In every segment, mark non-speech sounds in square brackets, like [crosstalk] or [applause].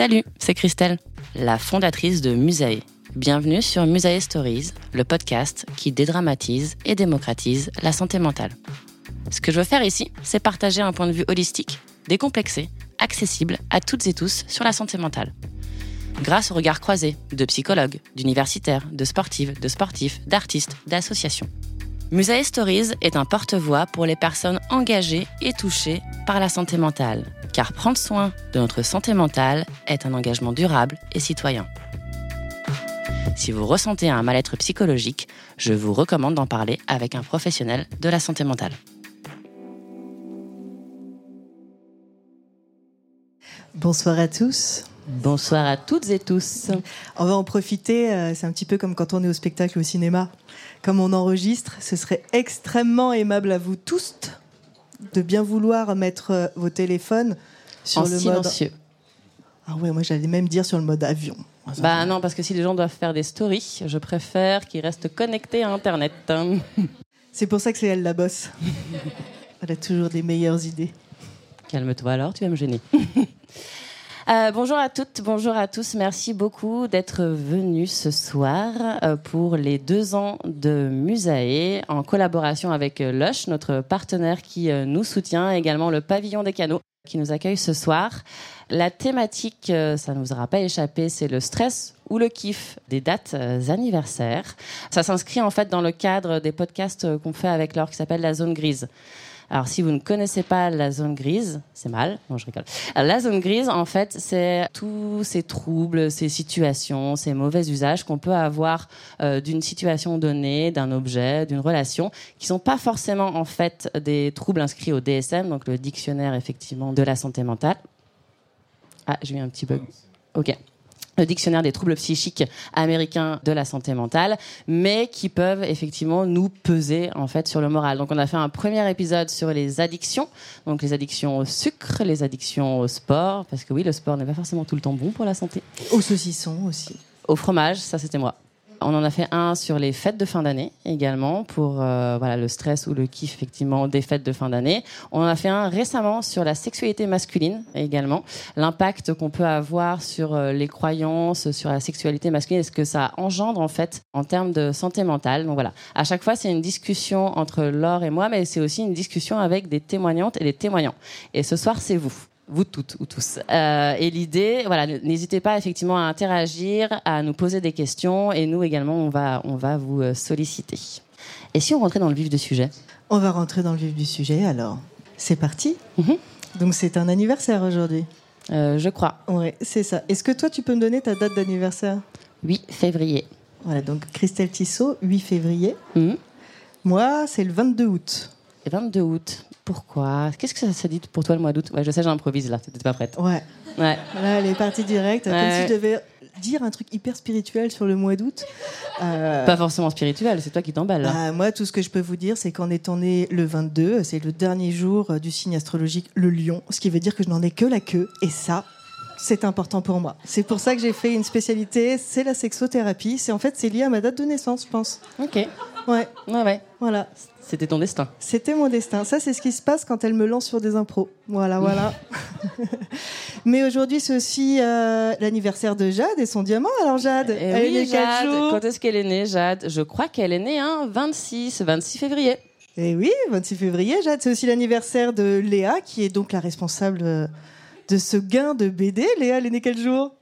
Salut, c'est Christelle, la fondatrice de Musae. Bienvenue sur Musae Stories, le podcast qui dédramatise et démocratise la santé mentale. Ce que je veux faire ici, c'est partager un point de vue holistique, décomplexé, accessible à toutes et tous sur la santé mentale. Grâce au regard croisé de psychologues, d'universitaires, de sportives, de sportifs, d'artistes, d'associations. Musae Stories est un porte-voix pour les personnes engagées et touchées par la santé mentale, car prendre soin de notre santé mentale est un engagement durable et citoyen. Si vous ressentez un mal-être psychologique, je vous recommande d'en parler avec un professionnel de la santé mentale. Bonsoir à tous. Bonsoir à toutes et tous. On va en profiter, euh, c'est un petit peu comme quand on est au spectacle au cinéma. Comme on enregistre, ce serait extrêmement aimable à vous tous de bien vouloir mettre euh, vos téléphones sur en le silencieux. mode. Ah ouais, moi j'allais même dire sur le mode avion. Bah non, parce que si les gens doivent faire des stories, je préfère qu'ils restent connectés à Internet. [laughs] C'est pour ça que c'est elle la bosse. [laughs] Elle a toujours des meilleures idées. Calme-toi alors, tu vas me gêner. [laughs] Euh, bonjour à toutes, bonjour à tous. Merci beaucoup d'être venus ce soir euh, pour les deux ans de Musae en collaboration avec Lush, notre partenaire qui euh, nous soutient, également le Pavillon des Canaux qui nous accueille ce soir. La thématique, ça ne vous aura pas échappé, c'est le stress ou le kiff des dates anniversaires. Ça s'inscrit en fait dans le cadre des podcasts qu'on fait avec Laure qui s'appelle La Zone Grise. Alors, si vous ne connaissez pas la zone grise, c'est mal. Non, je rigole. Alors, la zone grise, en fait, c'est tous ces troubles, ces situations, ces mauvais usages qu'on peut avoir euh, d'une situation donnée, d'un objet, d'une relation, qui sont pas forcément en fait des troubles inscrits au DSM, donc le dictionnaire effectivement de la santé mentale. Ah, j'ai eu un petit bug. Ok le dictionnaire des troubles psychiques américains de la santé mentale, mais qui peuvent effectivement nous peser en fait sur le moral. Donc on a fait un premier épisode sur les addictions, donc les addictions au sucre, les addictions au sport, parce que oui, le sport n'est pas forcément tout le temps bon pour la santé. Au saucisson aussi. Au fromage, ça c'était moi. On en a fait un sur les fêtes de fin d'année également pour euh, voilà le stress ou le kiff effectivement des fêtes de fin d'année. On en a fait un récemment sur la sexualité masculine également, l'impact qu'on peut avoir sur euh, les croyances, sur la sexualité masculine, et ce que ça engendre en fait en termes de santé mentale? Donc voilà, à chaque fois c'est une discussion entre Laure et moi, mais c'est aussi une discussion avec des témoignantes et des témoignants. Et ce soir c'est vous vous toutes ou tous. Euh, et l'idée, voilà, n'hésitez pas effectivement à interagir, à nous poser des questions, et nous également, on va, on va vous euh, solliciter. Et si on rentrait dans le vif du sujet? On va rentrer dans le vif du sujet alors. C'est parti Mhm. Donc c'est un anniversaire aujourd'hui. Euh, Je crois. Ouais, c'est ça. Est-ce que toi tu peux me donner ta date d'anniversaire? 8 février. Voilà, donc Christelle Tissot, 8 février. Mhm. Moi, c'est le 22 août. Et 22 août. Pourquoi? Qu'est-ce que ça, ça dit pour toi le mois d'août? Ouais, je sais, j'improvise là. T'étais pas prête. Ouais. Ouais. Là, elle est partie directe. Comme si je devais dire un truc hyper spirituel sur le mois d'août. Euh, Pas forcément spirituel. C'est toi qui t'emballes. bah, moi, tout ce que je peux vous dire, c'est qu'en étant né le 22, c'est le dernier jour euh, du signe astrologique le lion, ce qui veut dire que je n'en ai que la queue. Et ça, c'est important pour moi. C'est pour ça que j'ai fait une spécialité, c'est la sexothérapie. C'est en fait c'est lié à ma date de naissance, je pense. Ok. Ouais, Ouais, ouais. voilà. C'était ton destin. C'était mon destin. Ça, c'est ce qui se passe quand elle me lance sur des impros. Voilà, voilà. [laughs] Mais aujourd'hui, c'est aussi euh, l'anniversaire de Jade et son diamant. Alors, Jade, Eh elle est oui, née quel Jade. Quand est-ce qu'elle est née, Jade? Je crois qu'elle est née un 26, 26 février. Eh oui, 26 février, Jade. C'est aussi l'anniversaire de Léa, qui est donc la responsable euh, de ce gain de BD. Léa, elle est née quel jour?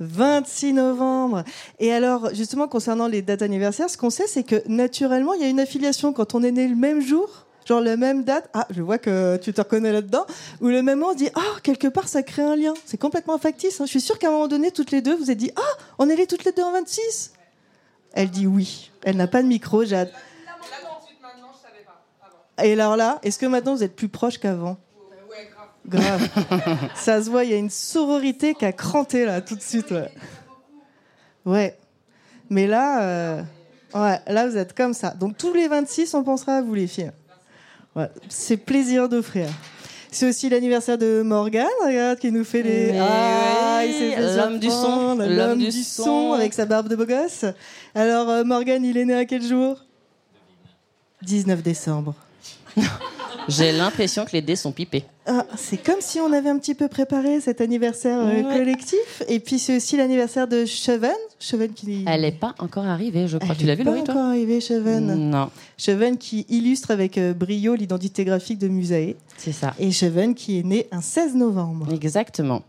26 novembre. Et alors, justement, concernant les dates anniversaires, ce qu'on sait, c'est que naturellement, il y a une affiliation quand on est né le même jour, genre la même date. Ah, je vois que tu te reconnais là-dedans. Ou le même an, on se dit, ah, quelque part, ça crée un lien. C'est complètement factice. hein. Je suis sûre qu'à un moment donné, toutes les deux, vous êtes dit, ah, on est les toutes les deux en 26. Elle dit oui. Elle n'a pas de micro, Jade. Et alors là, est-ce que maintenant vous êtes plus proches qu'avant? Grave. Ça se voit, il y a une sororité qui a cranté là, tout de suite. Ouais. Ouais. Mais là, euh, ouais, là, vous êtes comme ça. Donc tous les 26, on pensera à vous, les filles. Ouais. C'est plaisir d'offrir. C'est aussi l'anniversaire de Morgane, regarde, qui nous fait les. Mais Ah, oui, il s'est fait l'homme du son, l'homme du du son. son, avec sa barbe de beau gosse. Alors, euh, Morgane, il est né à quel jour? 19 décembre. [laughs] J'ai l'impression que les dés sont pipés. Ah, c'est comme si on avait un petit peu préparé cet anniversaire euh, Ouais. collectif. Et puis c'est aussi l'anniversaire de Cheven. Cheven qui. Elle n'est pas encore arrivée, je crois. Elle tu l'as vu, pas Laurie, toi encore arrivée, Cheven. Non, Cheven qui illustre avec euh, brio l'identité graphique de Musae. c'est ça. Et Cheven qui est né un 16 novembre. Exactement.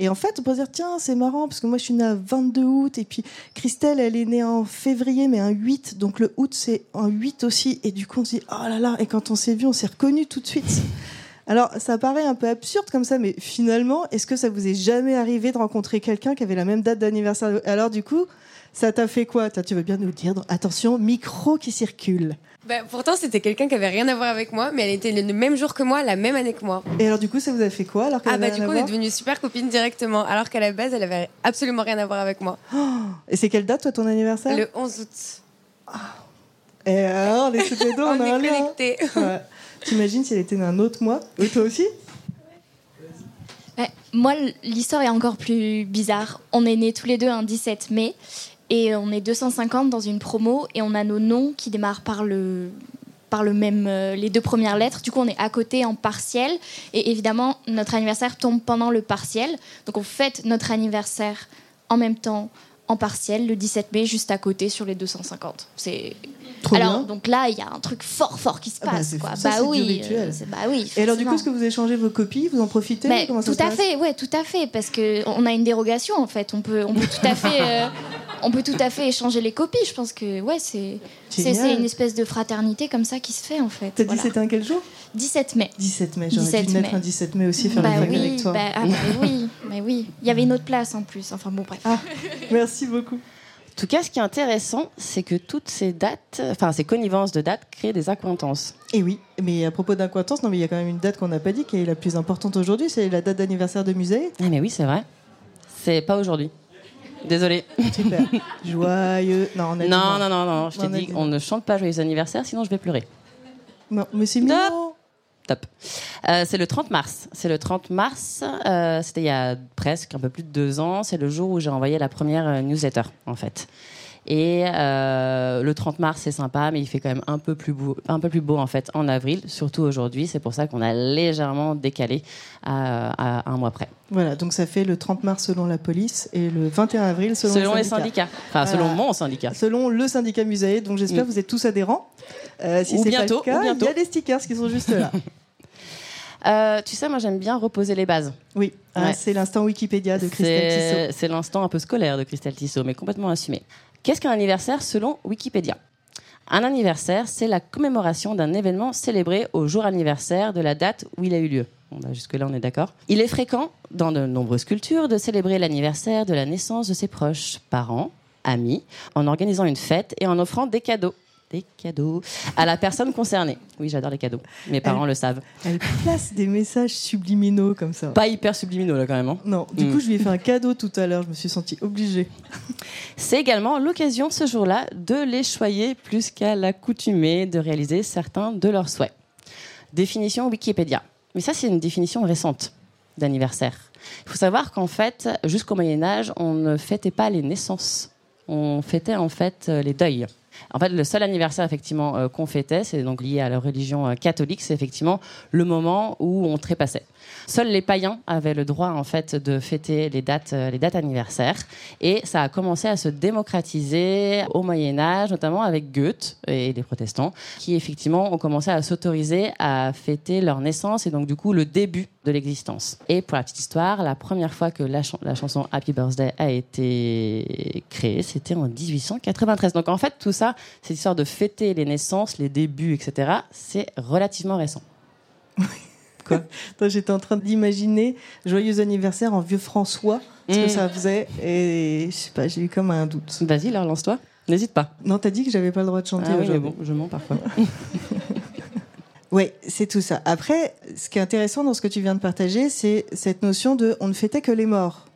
Et en fait, on peut se dire, tiens, c'est marrant, parce que moi je suis née à 22 août, et puis Christelle, elle est née en février, mais un 8, donc le août c'est un 8 aussi, et du coup on se dit, oh là là, et quand on s'est vu, on s'est reconnu tout de suite. Alors, ça paraît un peu absurde comme ça, mais finalement, est-ce que ça vous est jamais arrivé de rencontrer quelqu'un qui avait la même date d'anniversaire? Alors du coup, ça t'a fait quoi? Tu veux bien nous dire Attention, micro qui circule. Bah, pourtant, c'était quelqu'un qui avait rien à voir avec moi, mais elle était le même jour que moi, la même année que moi. Et alors du coup, ça vous a fait quoi alors qu'elle Ah bah du coup, on est devenues super copines directement, alors qu'à la base, elle avait absolument rien à voir avec moi. Et c'est quelle date, toi, ton anniversaire Le 11 août. Et alors, est toutes les deux, [laughs] on, on a un est lien. connectés. Ouais. T'imagines si elle était née un autre mois Oui, toi aussi Ouais, moi, l'histoire est encore plus bizarre. On est nés tous les deux un 17 mai et on est 250 dans une promo et on a nos noms qui démarrent par le par le même euh, les deux premières lettres. Du coup, on est à côté en partiel et évidemment notre anniversaire tombe pendant le partiel. Donc on fête notre anniversaire en même temps en partiel le 17 mai juste à côté sur les 250. C'est Trop alors bien. donc là il y a un truc fort fort qui se Ah bah, passe c'est- quoi. ça, du oui, euh, bah oui. Et alors, du coup, est-ce que vous échangez vos copies? Vous en profitez? Tout à fait, ouais, tout à fait, parce que on a une dérogation en fait. On peut, on peut tout à fait, euh, [laughs] on peut tout à fait échanger les copies. Je pense que ouais, c'est, c'est, Génial. c'est une espèce de fraternité comme ça qui se fait en fait. T'as dit c'était un quel jour? 17 mai. 17 mai. J'aurais 17 dû mai. un 17 mai aussi, faire Bah une oui, avec toi. bah, ah bah oui, bah oui. Il y avait une autre place en plus. Enfin bon, bref. Ah, merci beaucoup. En tout cas, ce qui est intéressant, c'est que toutes ces dates, enfin ces connivences de dates, créent des accointances. Et oui, mais à propos d'acquaintance, non, mais il y a quand même une date qu'on n'a pas dit qui est la plus importante aujourd'hui, c'est la date d'anniversaire de musée. Ah mais oui, c'est vrai. C'est pas aujourd'hui. Désolée. Super. Joyeux. Non, on a Non, non, non, non. Je t'ai dit dit on ne chante pas joyeux anniversaire, sinon je vais pleurer. Non, mais c'est mignon. Top. Euh, c'est le 30 mars. C'est le 30 mars. euh, C'était il y a presque un peu plus de deux ans. C'est le jour où j'ai envoyé la première euh, newsletter, en fait. Et euh, le 30 mars, c'est sympa, mais il fait quand même un peu plus beau, un peu plus beau en fait en avril, surtout aujourd'hui. C'est pour ça qu'on a légèrement décalé à, à un mois près. Voilà, donc ça fait le 30 mars selon la police et le 21 avril selon, Selon les les syndicats. Enfin, selon mon syndicat. Selon le syndicat musée, donc j'espère Mm. que vous êtes tous adhérents. Euh, si Ou c'est bientôt, pas le cas, ou bientôt. il y a des stickers qui sont juste là. [laughs] Euh, tu sais, moi j'aime bien reposer les bases. Oui, Ouais. c'est l'instant Wikipédia de Christelle Tissot. C'est l'instant un peu scolaire de Christelle Tissot, mais complètement assumé. Qu'est-ce qu'un anniversaire selon Wikipédia? Un anniversaire, c'est la commémoration d'un événement célébré au jour anniversaire de la date où il a eu lieu. Bah, Jusque-là, on est d'accord. Il est fréquent, dans de nombreuses cultures, de célébrer l'anniversaire de la naissance de ses proches, parents, amis, en organisant une fête et en offrant des cadeaux. Des cadeaux à la personne concernée. Oui, j'adore les cadeaux. Mes parents le savent. Elle place des messages subliminaux comme ça. Pas hyper subliminaux, là, quand même. hein. Non, du coup, je lui ai fait un cadeau tout à l'heure. Je me suis sentie obligée. C'est également l'occasion ce jour-là de les choyer plus qu'à l'accoutumée de réaliser certains de leurs souhaits. Définition Wikipédia. Mais ça, c'est une définition récente d'anniversaire. Il faut savoir qu'en fait, jusqu'au Moyen Âge, on ne fêtait pas les naissances. On fêtait en fait euh, les deuils. En fait, le seul anniversaire effectivement euh, qu'on fêtait, c'est donc lié à la religion euh, catholique, c'est effectivement le moment où on trépassait. Seuls les païens avaient le droit en fait de fêter les dates, euh, les dates anniversaires, et ça a commencé à se démocratiser au Moyen Âge, notamment avec Goethe et les protestants, qui effectivement ont commencé à s'autoriser à fêter leur naissance et donc du coup le début de l'existence. Et pour la petite histoire, la première fois que la, la chanson Happy Birthday a été créée, c'était en 1893. Donc en fait, tout ça, cette histoire de fêter les naissances, les débuts, etc., c'est relativement récent. [laughs] Attends, [laughs] J'étais en train d'imaginer joyeux anniversaire en vieux François, ce que Mm. ça faisait, et je sais pas, j'ai eu comme un doute. Vas-y, alors lance-toi. N'hésite pas. Non, t'as dit que j'avais pas le droit de chanter Ah oui, mais bon, je mens parfois. [laughs] Oui, c'est tout ça. Après, ce qui est intéressant dans ce que tu viens de partager, c'est cette notion de on ne fêtait que les morts.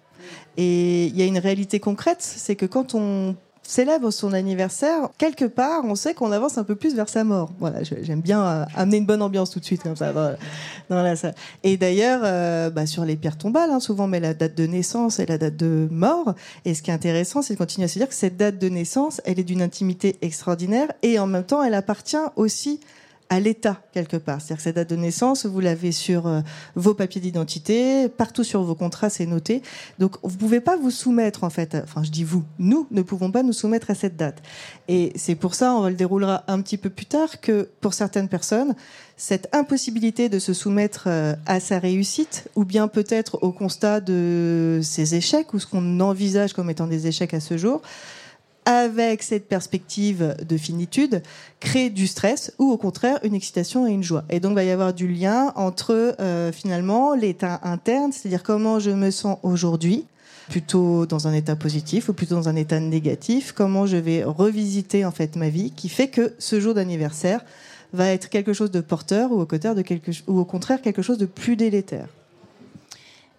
Et il y a une réalité concrète, c'est que quand on célèbre son anniversaire, quelque part, on sait qu'on avance un peu plus vers sa mort. Voilà, j'aime bien euh, amener une bonne ambiance tout de suite comme ça dans, la salle. Et d'ailleurs, euh, bah, sur les pierres tombales, hein, souvent met la date de naissance et la date de mort. Et ce qui est intéressant, c'est de continuer à se dire que cette date de naissance, elle est d'une intimité extraordinaire et en même temps, elle appartient aussi à l'État quelque part. C'est-à-dire que cette date de naissance, vous l'avez sur euh, vos papiers d'identité, partout sur vos contrats, c'est noté. Donc vous pouvez pas vous soumettre en fait. Enfin, je dis vous, nous ne pouvons pas nous soumettre à cette date. Et c'est pour ça, on le déroulera un petit peu plus tard, que pour certaines personnes, cette impossibilité de se soumettre euh, à sa réussite, ou bien peut-être au constat de ses échecs, ou ce qu'on envisage comme étant des échecs à ce jour, avec cette perspective de finitude, crée du stress ou au contraire une excitation et une joie. Et donc il va y avoir du lien entre euh, finalement l'état interne, c'est-à-dire comment je me sens aujourd'hui, plutôt dans un état positif ou plutôt dans un état négatif, comment je vais revisiter en fait ma vie, qui fait que ce jour d'anniversaire va être quelque chose de porteur ou de quelque, ou au contraire quelque chose de plus délétère.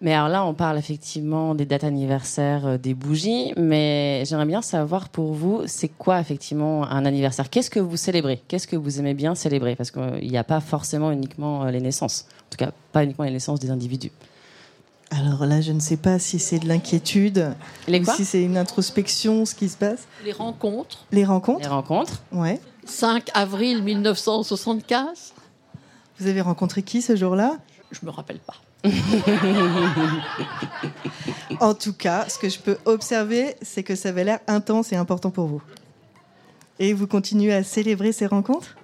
Mais alors là, on parle effectivement des dates anniversaires, euh, des bougies, mais j'aimerais bien savoir pour vous, c'est quoi effectivement un anniversaire? Qu'est-ce que vous célébrez? Qu'est-ce que vous aimez bien célébrer? Parce qu'il n'y a pas forcément uniquement euh, les naissances, en tout cas pas uniquement les naissances des individus. Alors là, je ne sais pas si c'est de l'inquiétude Les ou quoi? si c'est une introspection, ce qui se passe. Les rencontres. Les rencontres, Les rencontres. ouais. 5 avril 1975. Vous avez rencontré qui ce jour-là? Je me rappelle pas. En tout cas, ce que je peux observer, c'est que ça avait l'air intense et important pour vous. Et vous continuez à célébrer ces rencontres?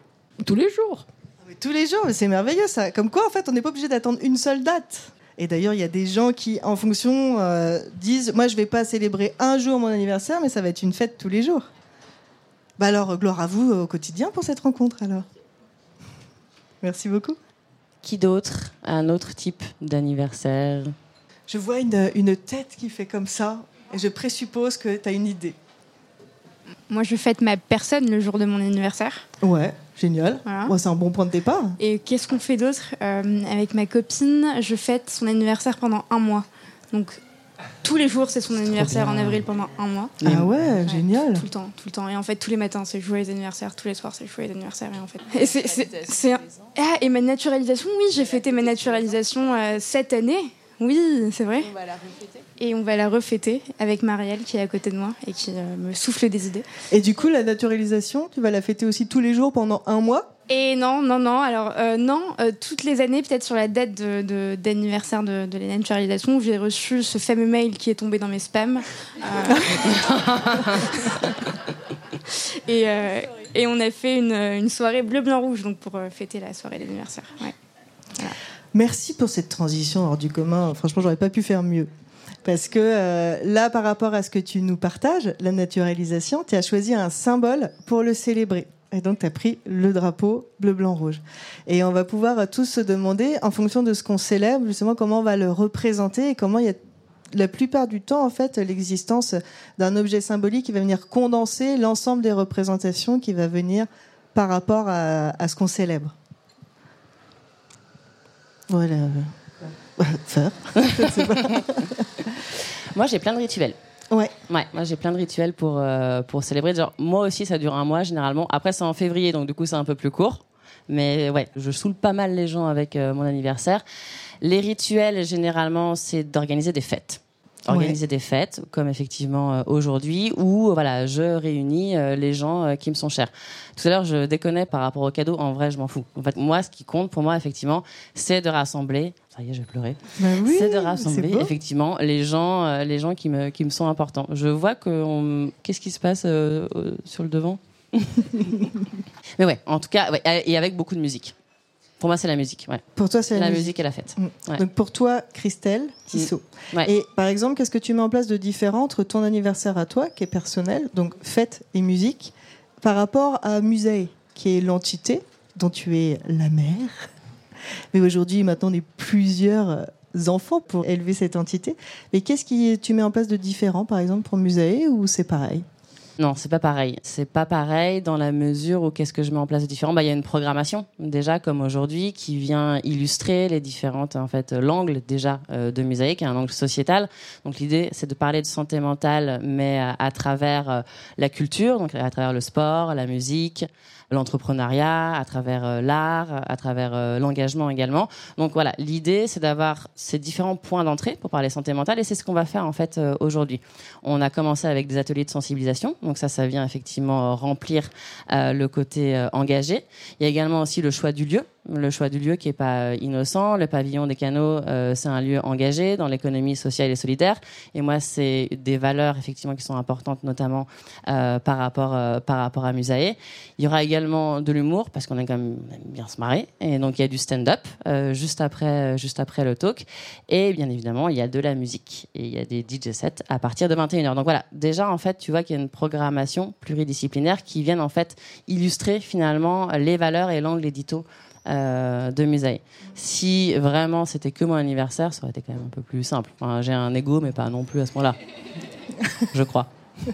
Tous les jours. Mais Tous les jours, c'est merveilleux ça. Comme quoi, en fait, on n'est pas obligé d'attendre une seule date. Et d'ailleurs, il y a des gens qui, en fonction, euh, disent Moi, je vais pas célébrer un jour mon anniversaire, mais ça va être une fête tous les jours. Bah alors, gloire à vous au quotidien pour cette rencontre, alors. Merci beaucoup. Qui d'autre a Un autre type d'anniversaire? Je vois une, une tête qui fait comme ça, et je présuppose que tu as une idée. Moi, je fête ma personne le jour de mon anniversaire. Ouais, génial. Voilà. Moi, c'est un bon point de départ. Et qu'est-ce qu'on fait d'autre Euh, Avec ma copine, je fête son anniversaire pendant un mois. Donc, tous les jours, c'est son anniversaire en avril pendant un mois. Ah ouais, génial. Tout le temps, tout le temps. Et en fait, tous les matins, c'est joyeux anniversaire. Tous les soirs, c'est joyeux anniversaire. Et en fait, et c'est, un- Ah, et ma naturalisation, oui, j'ai fêté ma naturalisation euh, cette année. Oui, c'est vrai. Et on va la refêter avec Marielle qui est à côté de moi et qui euh, me souffle des idées. Et du coup, la naturalisation, tu vas la fêter aussi tous les jours pendant un mois? Et non, non, non. Alors, euh, non, euh, toutes les années, peut-être sur la date d'anniversaire de, de, la naturalisation, j'ai reçu ce fameux mail qui est tombé dans mes spams. Euh, [laughs] et, on a fait une, soirée bleu-blanc-rouge donc pour fêter la soirée d'anniversaire. Merci pour cette transition hors du commun. Franchement, j'aurais pas pu faire mieux. Parce que là, par rapport à ce que tu nous partages, la naturalisation, tu as choisi un symbole pour le célébrer. Et donc, tu as pris le drapeau bleu, blanc, rouge. Et on va pouvoir tous se demander, en fonction de ce qu'on célèbre, justement, comment on va le représenter et comment il y a la plupart du temps, en fait, l'existence d'un objet symbolique qui va venir condenser l'ensemble des représentations qui va venir par rapport à, à ce qu'on célèbre. Voilà. [laughs] Faire. [laughs] [laughs] Moi, j'ai plein de rituels. Ouais. Ouais, moi j'ai plein de rituels pour, euh, pour célébrer. Genre, moi aussi, ça dure un mois généralement. Après, c'est en février, donc du coup, c'est un peu plus court. Mais ouais, je saoule pas mal les gens avec euh, mon anniversaire. Les rituels, généralement, c'est d'organiser des fêtes organiser des fêtes, comme effectivement euh, aujourd'hui, où voilà, je réunis euh, les gens euh, qui me sont chers. Tout à l'heure, je déconnais par rapport aux cadeaux. En vrai, je m'en fous. En fait, moi, ce qui compte pour moi, effectivement, c'est de rassembler. Ça y est, je vais pleurer. Bah oui, c'est de rassembler effectivement les gens, les gens qui me qui me sont importants. Je vois que on- qu'est-ce qui se passe euh, euh, sur le devant? [laughs] Mais ouais, en tout cas, ouais, et avec beaucoup de musique. Pour moi, c'est la musique. Ouais. Pour toi, c'est La, la, musique. et la fête. Mm. Ouais. Donc pour toi, Christelle Tissot. Ouais. Et par exemple, qu'est-ce que tu mets en place de différent entre ton anniversaire à toi, qui est personnel, donc fête et musique, par rapport à Musée, qui est l'entité dont tu es la mère? [laughs] Mais aujourd'hui, maintenant, on est plusieurs euh, enfants pour élever cette entité. Mais qu'est-ce que tu mets en place de différent, par exemple, pour Musée, ou c'est pareil? Non, c'est pas pareil. C'est pas pareil dans la mesure où qu'est-ce que je mets en place de différent? Bah, il y a une programmation déjà comme aujourd'hui qui vient illustrer les différentes en fait l'angle déjà euh, de est un angle sociétal. Donc l'idée c'est de parler de santé mentale, mais à, à travers euh, la culture, donc à travers le sport, la musique, l'entrepreneuriat, à travers euh, l'art, à travers euh, l'engagement également. Donc voilà, l'idée c'est d'avoir ces différents points d'entrée pour parler santé mentale et c'est ce qu'on va faire en fait euh, aujourd'hui. On a commencé avec des ateliers de sensibilisation, donc ça, ça vient effectivement remplir le côté engagé. Il y a également aussi le choix du lieu, le choix du lieu qui est pas euh, innocent. Le pavillon des canaux, euh, c'est un lieu engagé dans l'économie sociale et solidaire. Et moi, c'est des valeurs effectivement qui sont importantes, notamment euh, par rapport par rapport à Musae. Il y aura également de l'humour parce qu'on aime bien se marrer. Et donc il y a du stand-up juste après juste après le talk. Et bien évidemment, il y a de la musique et il y a des DJ sets à partir de 21h. Donc voilà, déjà en fait, tu vois qu'il y a une programmation pluridisciplinaire qui viennent en fait illustrer finalement les valeurs et l'angle édito euh, de Musaï. Si vraiment c'était que mon anniversaire, ça aurait été quand même un peu plus simple. J'ai un ego, mais pas non plus à ce point-là. Je crois. [laughs]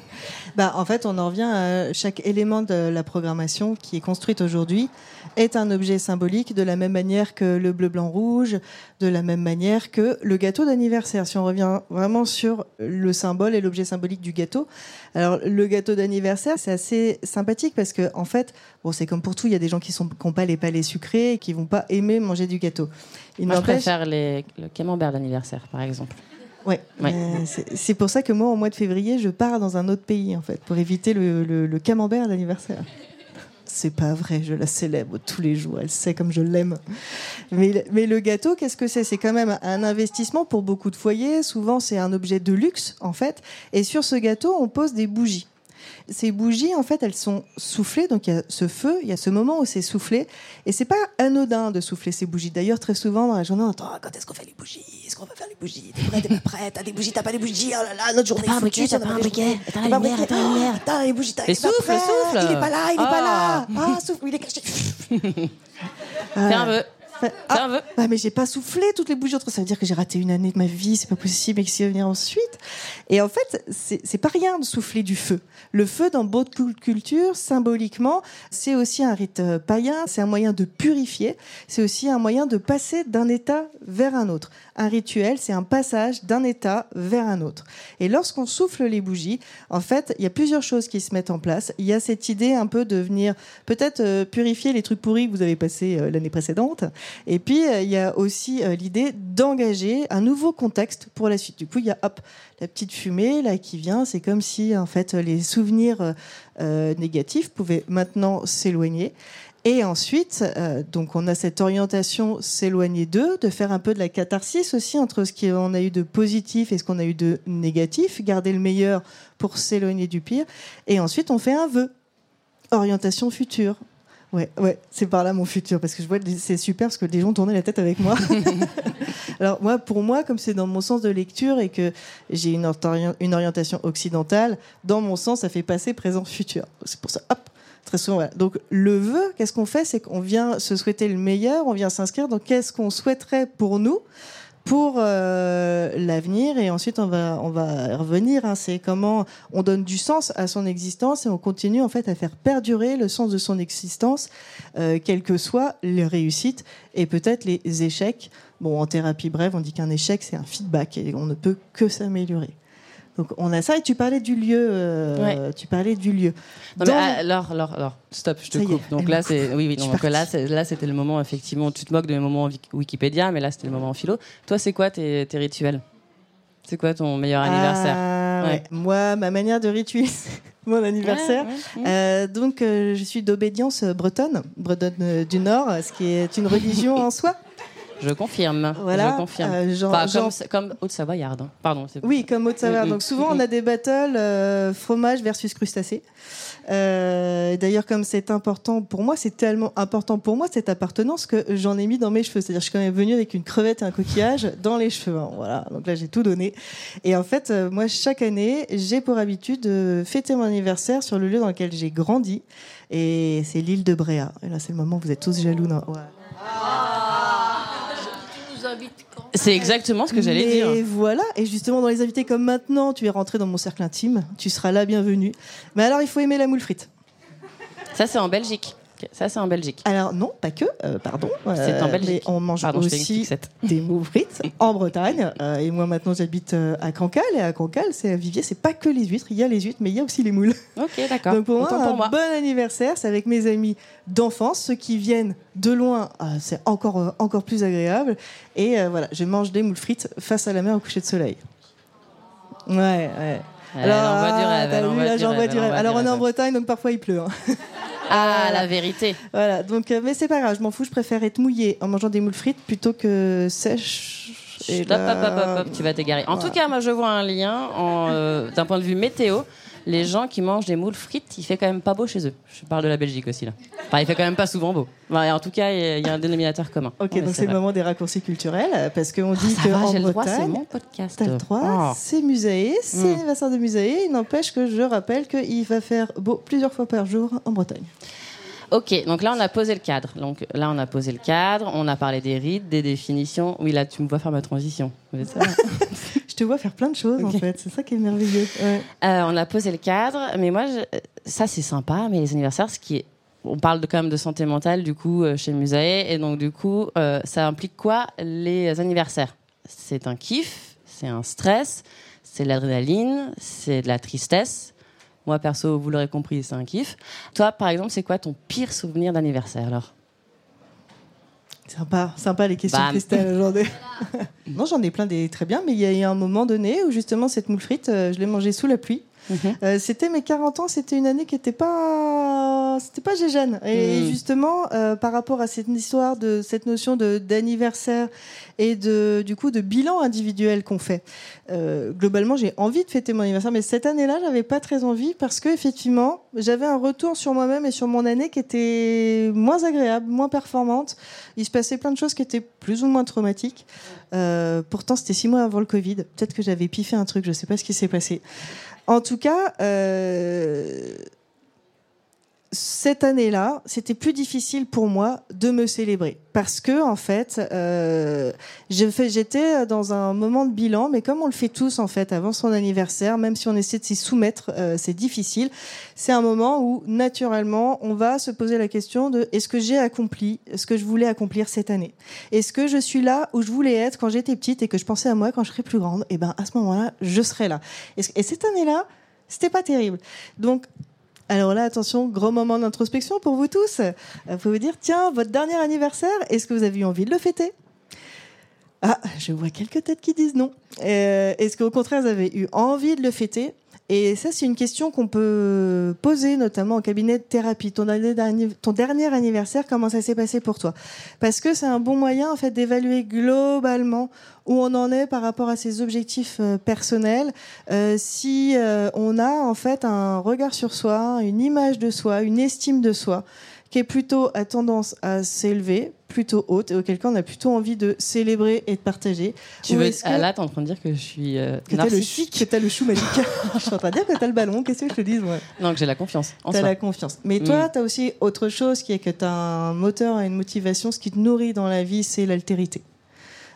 Bah, en fait, on en revient à chaque élément de la programmation qui est construite aujourd'hui est un objet symbolique de la même manière que le bleu, blanc, rouge, de la même manière que le gâteau d'anniversaire. Si on revient vraiment sur le symbole et l'objet symbolique du gâteau. Alors, le gâteau d'anniversaire, c'est assez sympathique parce que, en fait, bon, c'est comme pour tout, il y a des gens qui n'ont pas les palais sucrés et qui vont pas aimer manger du gâteau. Il Moi, je préfère les, le camembert d'anniversaire, par exemple. Ouais. Ouais. Euh, c'est- pour ça que moi, au mois de février, je pars dans un autre pays, en fait, pour éviter le, le- le camembert d'anniversaire. C'est pas vrai, je la célèbre tous les jours, elle sait comme je l'aime. Mais, mais le gâteau, qu'est-ce que c'est? C'est quand même un investissement pour beaucoup de foyers. Souvent, c'est un objet de luxe, en fait. Et sur ce gâteau, on pose des bougies. Ces bougies, en fait, elles sont soufflées. Donc, il y a ce feu, il y a ce moment où c'est soufflé. Et c'est pas anodin de souffler ces bougies. D'ailleurs, très souvent, dans la journée, on entend Ah, quand est-ce qu'on fait les bougies? Qu'on va faire les bougies T'es prêt, t'es pas prêt T'as des bougies, t'as pas des bougies Oh là là, notre journée pas un est foutue, briquet, t'as pas un briquet, attends T'as la pas un lumière, briquet. attends la lumière. Oh, Attends, les bougies, t'as pas souffle, souffle. Il est pas là, il est pas là Ah. Ah, souffle, il est caché [laughs] Fais un vœu. Ah, mais j'ai pas soufflé toutes les bougies entre. Ça veut dire que j'ai raté une année de ma vie, c'est pas possible, et que venir ensuite. Et en fait, c'est c'est pas rien de souffler du feu. Le feu, dans beaucoup de cultures, symboliquement, c'est aussi un rite euh, païen, c'est un moyen de purifier, c'est aussi un moyen de passer d'un état vers un autre. Un rituel, c'est un passage d'un état vers un autre. Et lorsqu'on souffle les bougies, en fait, il y a plusieurs choses qui se mettent en place. Il y a cette idée un peu de venir peut-être euh, purifier les trucs pourris que vous avez passés euh, l'année précédente. Et puis, euh, il y a aussi l'idée d'engager un nouveau contexte pour la suite. Du coup, il y a hop, la petite fumée là qui vient. C'est comme si, en fait, les souvenirs négatifs pouvaient maintenant s'éloigner. Et ensuite, euh, donc on a cette orientation s'éloigner d'eux, de faire un peu de la catharsis aussi entre ce qu'on a eu de positif et ce qu'on a eu de négatif, garder le meilleur pour s'éloigner du pire. Et ensuite, on fait un vœu. Orientation future. Ouais, ouais, c'est par là mon futur parce que je vois c'est super parce que des gens tournaient la tête avec moi. [laughs] Alors moi, pour moi, comme c'est dans mon sens de lecture et que j'ai une, orient- une orientation occidentale, dans mon sens, ça fait passé, présent, futur. C'est pour ça, hop, très souvent. Donc le vœu, qu'est-ce qu'on fait? C'est qu'on vient se souhaiter le meilleur, on vient s'inscrire. Donc qu'est-ce qu'on souhaiterait pour nous pour euh, l'avenir et ensuite on va on va revenir hein, c'est comment on donne du sens à son existence et on continue en fait à faire perdurer le sens de son existence euh, quelles que soient les réussites et peut-être les échecs bon en thérapie brève on dit qu'un échec c'est un feedback et on ne peut que s'améliorer Donc on a ça et tu parlais du lieu. euh, Tu parlais du lieu. Non, Dans- mais ah, alors, alors, alors, stop, je te Ça y est, coupe. Donc là, c'est, oui, oui, donc là, là, c'était le moment, effectivement, tu te moques de mes moments en Wik- Wikipédia, mais là, c'était le moment en philo. Toi, c'est quoi tes, tes rituels? C'est quoi ton meilleur anniversaire? Ah, ouais. Ouais. Moi, ma manière de ritualiser [laughs] mon anniversaire. Euh, donc, euh, je suis d'obédience bretonne, bretonne du Nord, ce qui est une religion en soi. Je confirme. Voilà. Je confirme. Euh, Jean- Enfin, Jean- comme, comme Haute-Savoyarde. hein. Pardon. c'est- Oui, comme Haute-Savoie. Mm, mm, Donc souvent, on a des battles euh, fromage versus crustacés. Euh, D'ailleurs, comme c'est important pour moi, c'est tellement important pour moi cette appartenance que j'en ai mis dans mes cheveux. C'est-à-dire, je suis quand même venue avec une crevette et un coquillage dans les cheveux. hein. Voilà. Donc là, j'ai tout donné. Et en fait, euh, moi, chaque année, j'ai pour habitude de fêter mon anniversaire sur le lieu dans lequel j'ai grandi. Et c'est l'île de Bréa. Et là, c'est le moment où vous êtes tous jaloux. non? Ouais. C'est exactement ce que j'allais dire. Et voilà, et justement dans les invités comme maintenant, tu es rentré dans mon cercle intime, tu seras là bienvenue. Mais alors il faut aimer la moule frite. Ça, c'est en Belgique. Ça, c'est en Belgique. Alors non, pas que, euh, pardon. C'est euh, en Belgique. Mais on mange Pardon, aussi [laughs] des moules frites en Bretagne. Euh, et moi maintenant j'habite euh, à Cancale, et à Cancale, c'est à Vivier, c'est pas que les huîtres, il y a les huîtres, mais il y a aussi les moules. Ok, d'accord. Donc pour moi, un pour moi. bon anniversaire, c'est avec mes amis d'enfance, ceux qui viennent de loin, euh, c'est encore, euh, encore plus agréable. Et euh, voilà, je mange des moules frites face à la mer au coucher de soleil. Ouais, ouais. Elle envoie du ah, rêve. t'as elle envoie du rêve, envoie Alors on est en. Bretagne, donc parfois il pleut. hein. [laughs] Ah, la vérité. Voilà, donc, euh, mais c'est pas grave, je m'en fous, je préfère être mouillée en mangeant des moules frites plutôt que sèche. Et Hop, hop, là- hop, hop, hop, tu vas t'égarer. En tout cas, moi, je vois un lien en, euh, d'un point de vue météo. Les gens qui mangent des moules frites, il fait quand même pas beau chez eux. Je parle de la Belgique aussi là. Enfin, il fait quand même pas souvent beau. Enfin, en tout cas, il y a- un dénominateur commun. Ok, donc c'est le moment des raccourcis culturels, parce qu'on dit Ça que va, en le droit, c'est Bretagne, mon podcast. T'as le droit, Oh. c'est Musae, c'est Mm. l'anniversaire de Musae. Il n'empêche que je rappelle qu'il va faire beau plusieurs fois par jour en Bretagne. Ok, donc là on a posé le cadre. Donc là on a posé le cadre, on a parlé des rites, des définitions. Oui, là tu me vois faire ma transition. Vous êtes ça [laughs] Je te vois faire plein de choses en fait, c'est ça qui est merveilleux. Ouais. Euh, on a posé le cadre, mais moi, je- ça c'est sympa, mais les anniversaires, ce qui est. On parle de, quand même de santé mentale, du coup, euh, chez Musae, et donc, du coup, euh, ça implique quoi les anniversaires? C'est un kiff, c'est un stress, c'est de l'adrénaline, c'est de la tristesse. Moi, perso, vous l'aurez compris, c'est un kiff. Toi, par exemple, c'est quoi ton pire souvenir d'anniversaire alors Sympa, sympa les questions Bam. Christelle [laughs] aujourd'hui. non, j'en ai plein des très bien, mais il y a eu un moment donné où justement cette moule frite, euh, je l'ai mangée sous la pluie. Euh, c'était mes 40 ans, c'était une année qui était pas, c'était pas gégène. Et Mm. justement, euh, par rapport à cette histoire de cette notion de d'anniversaire et de du coup de bilan individuel qu'on fait, euh, globalement, j'ai envie de fêter mon anniversaire, mais cette année-là, j'avais pas très envie parce que effectivement, j'avais un retour sur moi-même et sur mon année qui était moins agréable, moins performante. Il se passait plein de choses qui étaient plus ou moins traumatiques. Euh, pourtant, c'était six mois avant le Covid. Peut-être que j'avais piffé un truc, je sais pas ce qui s'est passé. En tout cas, euh, cette année-là, c'était plus difficile pour moi de me célébrer parce que en fait, euh, j'étais dans un moment de bilan, mais comme on le fait tous en fait avant son anniversaire, même si on essaie de s'y soumettre, euh, c'est difficile. C'est un moment où naturellement, on va se poser la question de est-ce que j'ai accompli ce que je voulais accomplir cette année? Est-ce que je suis là où je voulais être quand j'étais petite et que je pensais à moi quand je serais plus grande? Et ben à ce moment-là, je serai là. Et cette année-là, c'était pas terrible. Donc alors là, attention, gros moment d'introspection pour vous tous. Il faut vous dire, tiens, votre dernier anniversaire, est-ce que vous avez eu envie de le fêter? Ah, je vois quelques têtes qui disent non. Euh, est-ce qu'au contraire, vous avez eu envie de le fêter? Et ça, c'est une question qu'on peut poser, notamment en cabinet de thérapie. Ton dernier, ton dernier anniversaire, comment ça s'est passé pour toi? Parce que c'est un bon moyen, en fait, d'évaluer globalement où on en est par rapport à ses objectifs euh, personnels. Euh, si euh, on a, en fait, un regard sur soi, une image de soi, une estime de soi, qui est plutôt à tendance à s'élever, plutôt haute, et auquel cas on a plutôt envie de célébrer et de partager. Tu Ou veux, est-ce que- ah, Là, t'es en train de dire que je suis euh, que le que t'as le chou magique. [laughs] [laughs] je suis en train de dire que t'as le ballon, qu'est-ce que je te dis moi? Non, que j'ai la confiance T'as la confiance. Mais toi, Mm. t'as aussi autre chose qui est que t'as un moteur et une motivation. Ce qui te nourrit dans la vie, c'est l'altérité.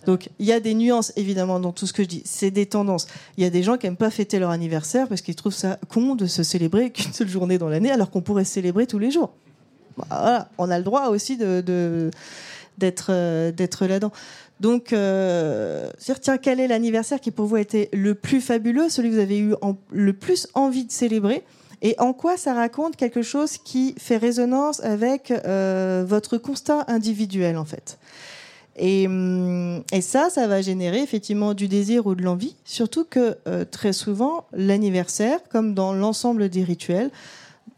Donc, il y a des nuances, évidemment, dans tout ce que je dis. C'est des tendances. Il y a des gens qui aiment pas fêter leur anniversaire parce qu'ils trouvent ça con de se célébrer qu'une seule journée dans l'année, alors qu'on pourrait se célébrer tous les jours. Bah, voilà. On a le droit aussi de, euh, d'être là-dedans. Donc, euh, tiens, quel est l'anniversaire qui pour vous a été le plus fabuleux, celui que vous avez eu le plus envie de célébrer et en quoi ça raconte quelque chose qui fait résonance avec euh, votre constat individuel, en fait? Et, hum, et ça, ça va générer effectivement du désir ou de l'envie, surtout que euh, très souvent, l'anniversaire, comme dans l'ensemble des rituels,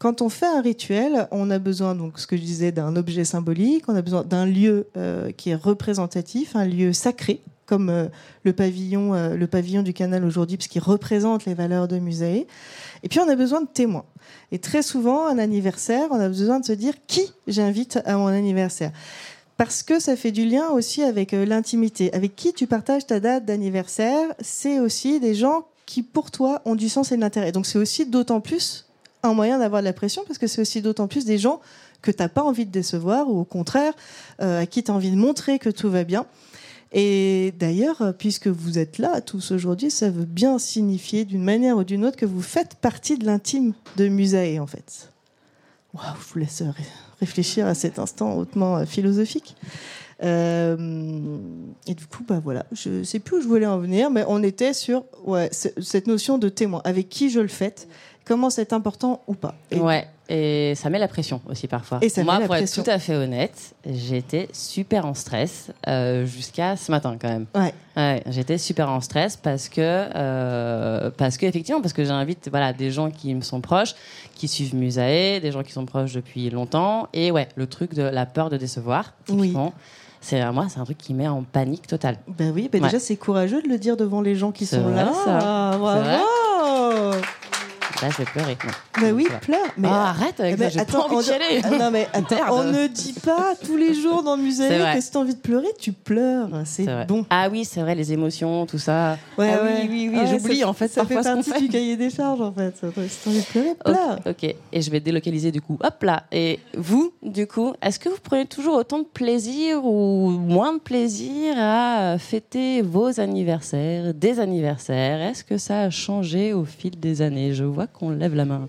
quand on fait un rituel, on a besoin, donc ce que je disais, d'un objet symbolique, on a besoin d'un lieu euh, qui est représentatif, un lieu sacré, comme euh, le, pavillon, euh, le pavillon du canal aujourd'hui, parce qu'il représente les valeurs de Musae. Et puis on a besoin de témoins. Et très souvent, un anniversaire, on a besoin de se dire qui j'invite à mon anniversaire? Parce que ça fait du lien aussi avec l'intimité. Avec qui tu partages ta date d'anniversaire, c'est aussi des gens qui, pour toi, ont du sens et de l'intérêt. Donc c'est aussi d'autant plus un moyen d'avoir de la pression, parce que c'est aussi d'autant plus des gens que tu n'as pas envie de décevoir, ou au contraire, euh, à qui tu as envie de montrer que tout va bien. Et d'ailleurs, euh, puisque vous êtes là tous aujourd'hui, ça veut bien signifier d'une manière ou d'une autre que vous faites partie de l'intime de Musae, en fait. Waouh, je vous laisse ré- réfléchir à cet instant hautement euh, philosophique. Euh, et du coup, bah voilà, je sais plus où je voulais en venir, mais on était sur ouais, ce- cette notion de témoin. Avec qui je le fête Comment c'est important ou pas Et- Ouais, et ça met la pression aussi parfois. Et ça Moi, met la pour pression. être tout à fait honnête, j'étais super en stress euh, jusqu'à ce matin quand même. Ouais. Ouais, j'étais super en stress parce que euh, parce que effectivement parce que j'invite voilà des gens qui me sont proches, qui suivent Musae, des gens qui sont proches depuis longtemps et ouais le truc de la peur de décevoir. Oui. C'est moi c'est un truc qui met en panique totale. Ben oui, ben Ouais. déjà c'est courageux de le dire devant les gens qui sont vrai, là. ça. Ah, bravo Là je vais pleurer. Non. Ben oui, pleure. Mais Ah, arrête avec ben, ça, j'ai attends, pas envie d'y on- aller. [laughs] Non mais attends, on ne dit pas tous les jours dans le musée C'est vrai. que si t'as envie de pleurer, tu pleures. C'est bon. Ah oui, c'est vrai, les émotions, tout ça. Ouais, Ah oui, ouais. oui, oui, Ah ouais, j'oublie, ça- en fait, Ça fait partie fait. du cahier des charges en fait. Si t'as envie de pleurer, pleure. ok. Et je vais délocaliser du coup. Hop là. Et vous, du coup, est-ce que vous prenez toujours autant de plaisir ou moins de plaisir à fêter vos anniversaires, des anniversaires? Est-ce que ça a changé au fil des années? Je vois qu'on lève la main.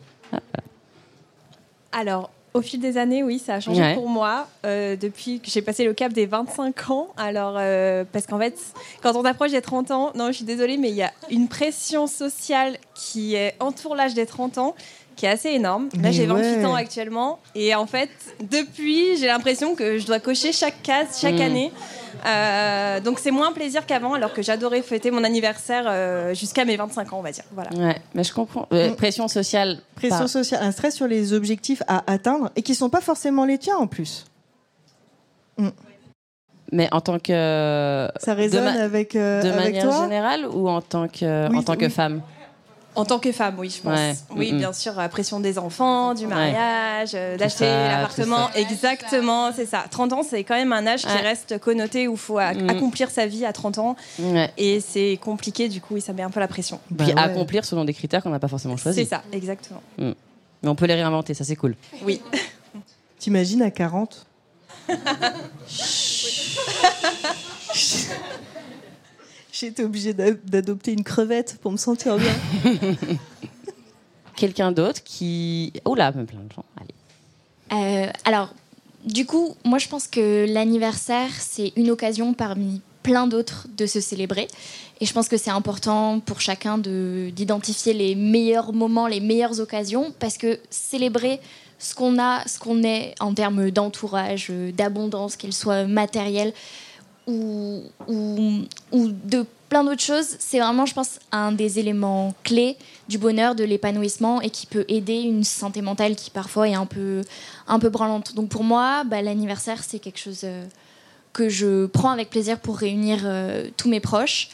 Alors, au fil des années, oui, ça a changé Ouais. pour moi euh, depuis que j'ai passé le cap des 25 ans. Alors, euh, parce qu'en fait, quand on approche des 30 ans, non, je suis désolée, mais il y a une pression sociale qui entoure l'âge des 30 ans qui est assez énorme. Là, j'ai 28 ouais. ans actuellement. Et en fait, depuis, j'ai l'impression que je dois cocher chaque case chaque Mm. année. Euh, donc, c'est moins plaisir qu'avant, alors que j'adorais fêter mon anniversaire euh, jusqu'à mes 25 ans, on va dire. Voilà. Ouais, mais je comprends. Euh, Mm. Pression sociale. Pression pas- sociale, un stress sur les objectifs à atteindre et qui sont pas forcément les tiens en plus. Mais en tant que. Ça résonne avec, euh, de avec manière toi? générale ou en tant que, Oui, en tant que femme? En tant que femme, oui, je pense. Ouais. Oui, bien sûr, la pression des enfants, du mariage, euh, d'acheter l'appartement. Exactement, c'est ça. 30 ans, c'est quand même un âge qui reste connoté où il faut a- Mm. accomplir sa vie à 30 ans. Ouais. Et c'est compliqué, du coup, oui, ça met un peu la pression. Bah Puis ouais. accomplir selon des critères qu'on n'a pas forcément C'est choisis. ça, exactement. Mais on peut les réinventer, ça c'est cool. Oui. T'imagines à 40 [laughs] [laughs] J'étais obligée d'a- d'adopter une crevette pour me sentir bien. [laughs] Quelqu'un d'autre qui. Oh là, même plein de gens. Allez. Euh, alors, du coup, moi je pense que l'anniversaire, c'est une occasion parmi plein d'autres de se célébrer. Et je pense que c'est important pour chacun de- d'identifier les meilleurs moments, les meilleures occasions, parce que célébrer ce qu'on a, ce qu'on est en termes d'entourage, d'abondance, qu'elle soit matérielle ou, ou, ou de plein d'autres choses, c'est vraiment, je pense, un des éléments clés du bonheur, de l'épanouissement et qui peut aider une santé mentale qui parfois est un peu, un peu branlante. Donc pour moi, bah, l'anniversaire, c'est quelque chose euh, que je prends avec plaisir pour réunir euh, tous mes proches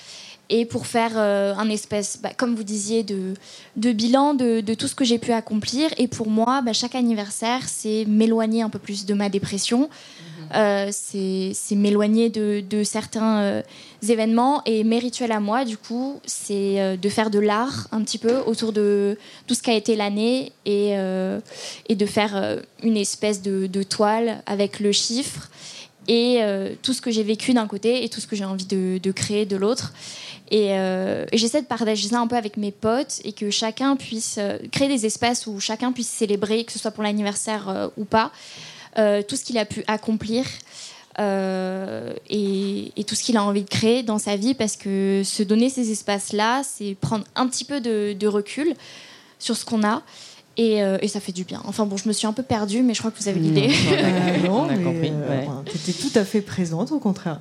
et pour faire euh, un espèce, bah, comme vous disiez, de, de bilan de, de tout ce que j'ai pu accomplir. Et pour moi, bah, chaque anniversaire, c'est m'éloigner un peu plus de ma dépression. Euh, c'est m'éloigner de, certains euh, événements. Et mes rituels à moi, du coup, c'est euh, de faire de l'art un petit peu autour de tout ce qu'a été l'année et, de faire une espèce de, toile avec le chiffre et tout ce que j'ai vécu d'un côté et tout ce que j'ai envie de, créer de l'autre. Et, j'essaie de partager ça un peu avec mes potes et que chacun puisse créer des espaces où chacun puisse célébrer, que ce soit pour l'anniversaire ou pas, euh, tout ce qu'il a pu accomplir. euh, et, et tout ce qu'il a envie de créer dans sa vie parce que se donner ces espaces-là, c'est prendre un petit peu de, de recul sur ce qu'on a. Et, euh, et ça fait du bien. Enfin bon, je me suis un peu perdue, mais je crois que vous avez l'idée. Non, On a [laughs] mais, compris, euh, ouais. t'étais tout à fait présente, au contraire.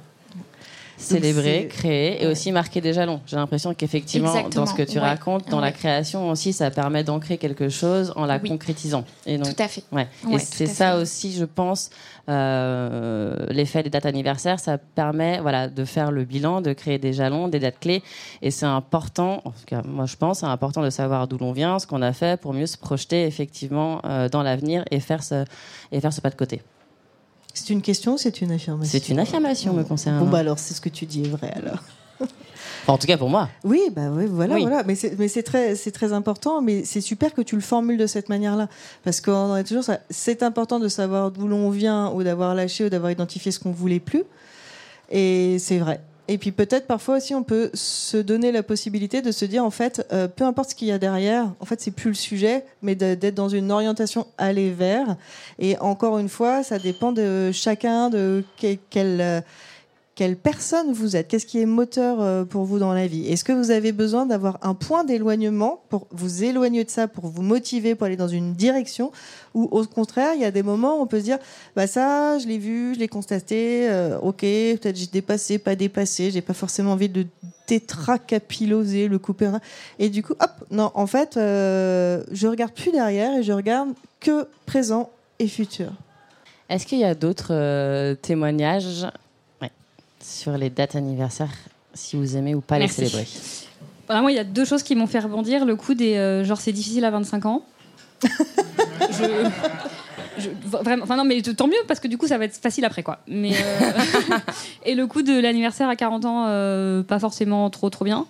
Célébrer, créer et aussi marquer des jalons. J'ai l'impression qu'effectivement, dans ce que tu ouais. racontes, dans la création aussi, ça permet d'ancrer quelque chose en la Oui. concrétisant. Et donc, Tout à fait. Ouais. Et c'est ça fait. aussi, je pense, euh, l'effet des dates anniversaires, ça permet voilà, de faire le bilan, de créer des jalons, des dates clés. Et c'est important, en tout cas, moi je pense, c'est important de savoir d'où l'on vient, ce qu'on a fait pour mieux se projeter effectivement euh, dans l'avenir et, faire ce, et faire ce pas de côté. C'est une question c'est une affirmation C'est une affirmation me concernant. Bon, bah alors, c'est ce que tu dis est vrai, alors. [laughs] Enfin, en tout cas pour moi. Oui, bah oui, voilà, Oui. voilà. Mais très, c'est très important. Mais c'est super que tu le formules de cette manière-là, parce qu'on est toujours ça. C'est important de savoir d'où l'on vient, ou d'avoir lâché, ou d'avoir identifié ce qu'on voulait plus. Et c'est vrai. Et puis peut-être parfois aussi on peut se donner la possibilité de se dire en fait, euh, peu importe ce qu'il y a derrière, en fait c'est plus le sujet, mais d'être dans une orientation aller vers. Et encore une fois, ça dépend de chacun, de que- quel, euh, quelle personne vous êtes Qu'est-ce qui est moteur euh, pour vous dans la vie? Est-ce que vous avez besoin d'avoir un point d'éloignement pour vous éloigner de ça, pour vous motiver, pour aller dans une direction? Ou au contraire, il y a des moments où on peut se dire, bah ça, je l'ai vu, je l'ai constaté, euh, ok, peut-être j'ai dépassé, pas dépassé, j'ai pas forcément envie de tétracapilloser, le couper. Et du coup, hop, non, en fait, euh, je regarde plus derrière et je regarde que présent et futur. Est-ce qu'il y a d'autres euh, témoignages sur les dates anniversaires, si vous aimez ou pas Merci. les célébrer Voilà, moi, il y a deux choses qui m'ont fait rebondir. Le coup des euh, genre, c'est difficile à 25 ans. [laughs] je, je- vraiment, enfin non, mais tant mieux parce que du coup, ça va être facile après, quoi. Mais euh, [laughs] et le coup de l'anniversaire à 40 ans, euh, pas forcément trop, trop bien.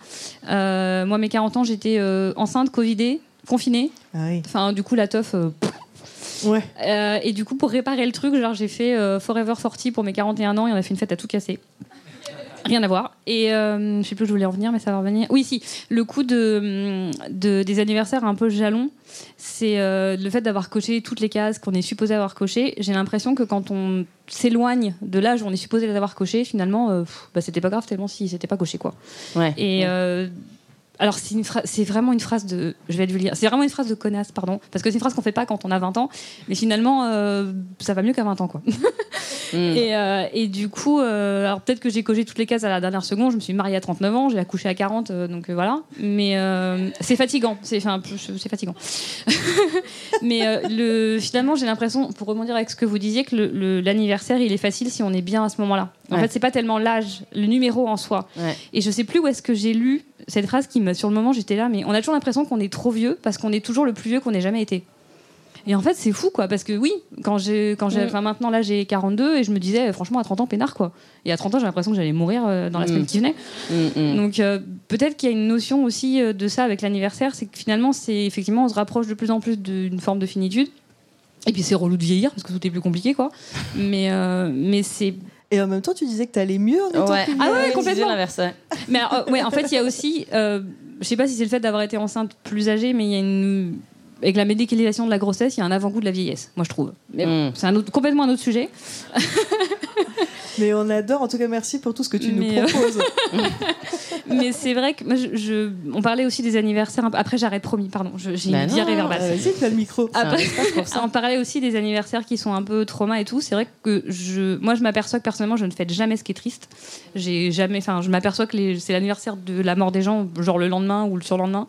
Euh, moi, mes 40 ans, j'étais euh, enceinte, covidée, confinée. Ah oui. Enfin, du coup, la teuf. euh, Ouais. euh, et du coup, pour réparer le truc, genre j'ai fait euh, Forever 40 pour mes 41 ans et on a fait une fête à tout casser. Rien à voir. Et euh, je sais plus où je voulais en venir, mais ça va revenir. Oui, si. Le coup de, de- des anniversaires un peu jalons, c'est euh, le fait d'avoir coché toutes les cases qu'on est supposé avoir cochées. J'ai l'impression que quand on s'éloigne de l'âge où on est supposé les avoir cochées, finalement, euh, pff, bah, c'était pas grave tellement si c'était pas coché, quoi. Ouais. Et euh, alors, c'est vraiment une phrase de. Je vais. C'est vraiment une phrase de connasse, pardon. Parce que c'est une phrase qu'on fait pas quand on a 20 ans. Mais finalement, euh, ça va mieux qu'à 20 ans, quoi. [laughs] Mm. Et, euh, et du coup, euh, alors peut-être que j'ai coché toutes les cases à la dernière seconde. Je me suis mariée à 39 ans, j'ai accouché à 40, euh, donc voilà. Mais c'est fatigant. C'est fatigant. [laughs] Mais le, finalement, j'ai l'impression, pour rebondir avec ce que vous disiez, que l'anniversaire, il est facile si on est bien à ce moment-là. En Ouais. fait, c'est pas tellement l'âge, le numéro en soi. Ouais. Et je sais plus où est-ce que j'ai lu cette phrase qui me, sur le moment, j'étais là, mais on a toujours l'impression qu'on est trop vieux parce qu'on est toujours le plus vieux qu'on ait jamais été. Et en fait, c'est fou, quoi, parce que oui, quand j'ai, quand j'ai, Mm. enfin maintenant là, j'ai 42 et je me disais, franchement, à 30 ans, peinard, quoi. Et à 30 ans, j'ai l'impression que j'allais mourir euh, dans la Mm. semaine qui venait. Mm. Donc euh, peut-être qu'il y a une notion aussi euh, de ça avec l'anniversaire, c'est que finalement, c'est effectivement, on se rapproche de plus en plus d'une forme de finitude. Et puis c'est relou de vieillir parce que tout est plus compliqué, quoi. [laughs] Mais, euh, mais c'est Et en même temps, tu disais que tu allais mieux en étant Ouais. plus Ah ouais, complètement. L'inverse, ouais. Mais alors, euh, ouais, en fait, il y a aussi, euh, je sais pas si c'est le fait d'avoir été enceinte plus âgée, mais il y a une avec la médicalisation de la grossesse, il y a un avant-goût de la vieillesse, moi je trouve. Mais bon, Mm. c'est un autre, complètement un autre sujet. [laughs] Mais on adore. En tout cas, merci pour tout ce que tu Mais, nous euh, proposes. [laughs] Mais c'est vrai que moi, je, je- on parlait aussi des anniversaires. un peu- Après, j'arrête promis, pardon. J'ai Bah une diarrhée verbale. Euh, Vas-y, tu as le micro. Après- pour ça. [laughs] on parlait aussi des anniversaires qui sont un peu trauma et tout. C'est vrai que je, moi, je m'aperçois que personnellement, je ne fête jamais ce qui est triste. J'ai jamais, enfin, je m'aperçois que c'est l'anniversaire de la mort des gens, genre le lendemain ou le surlendemain.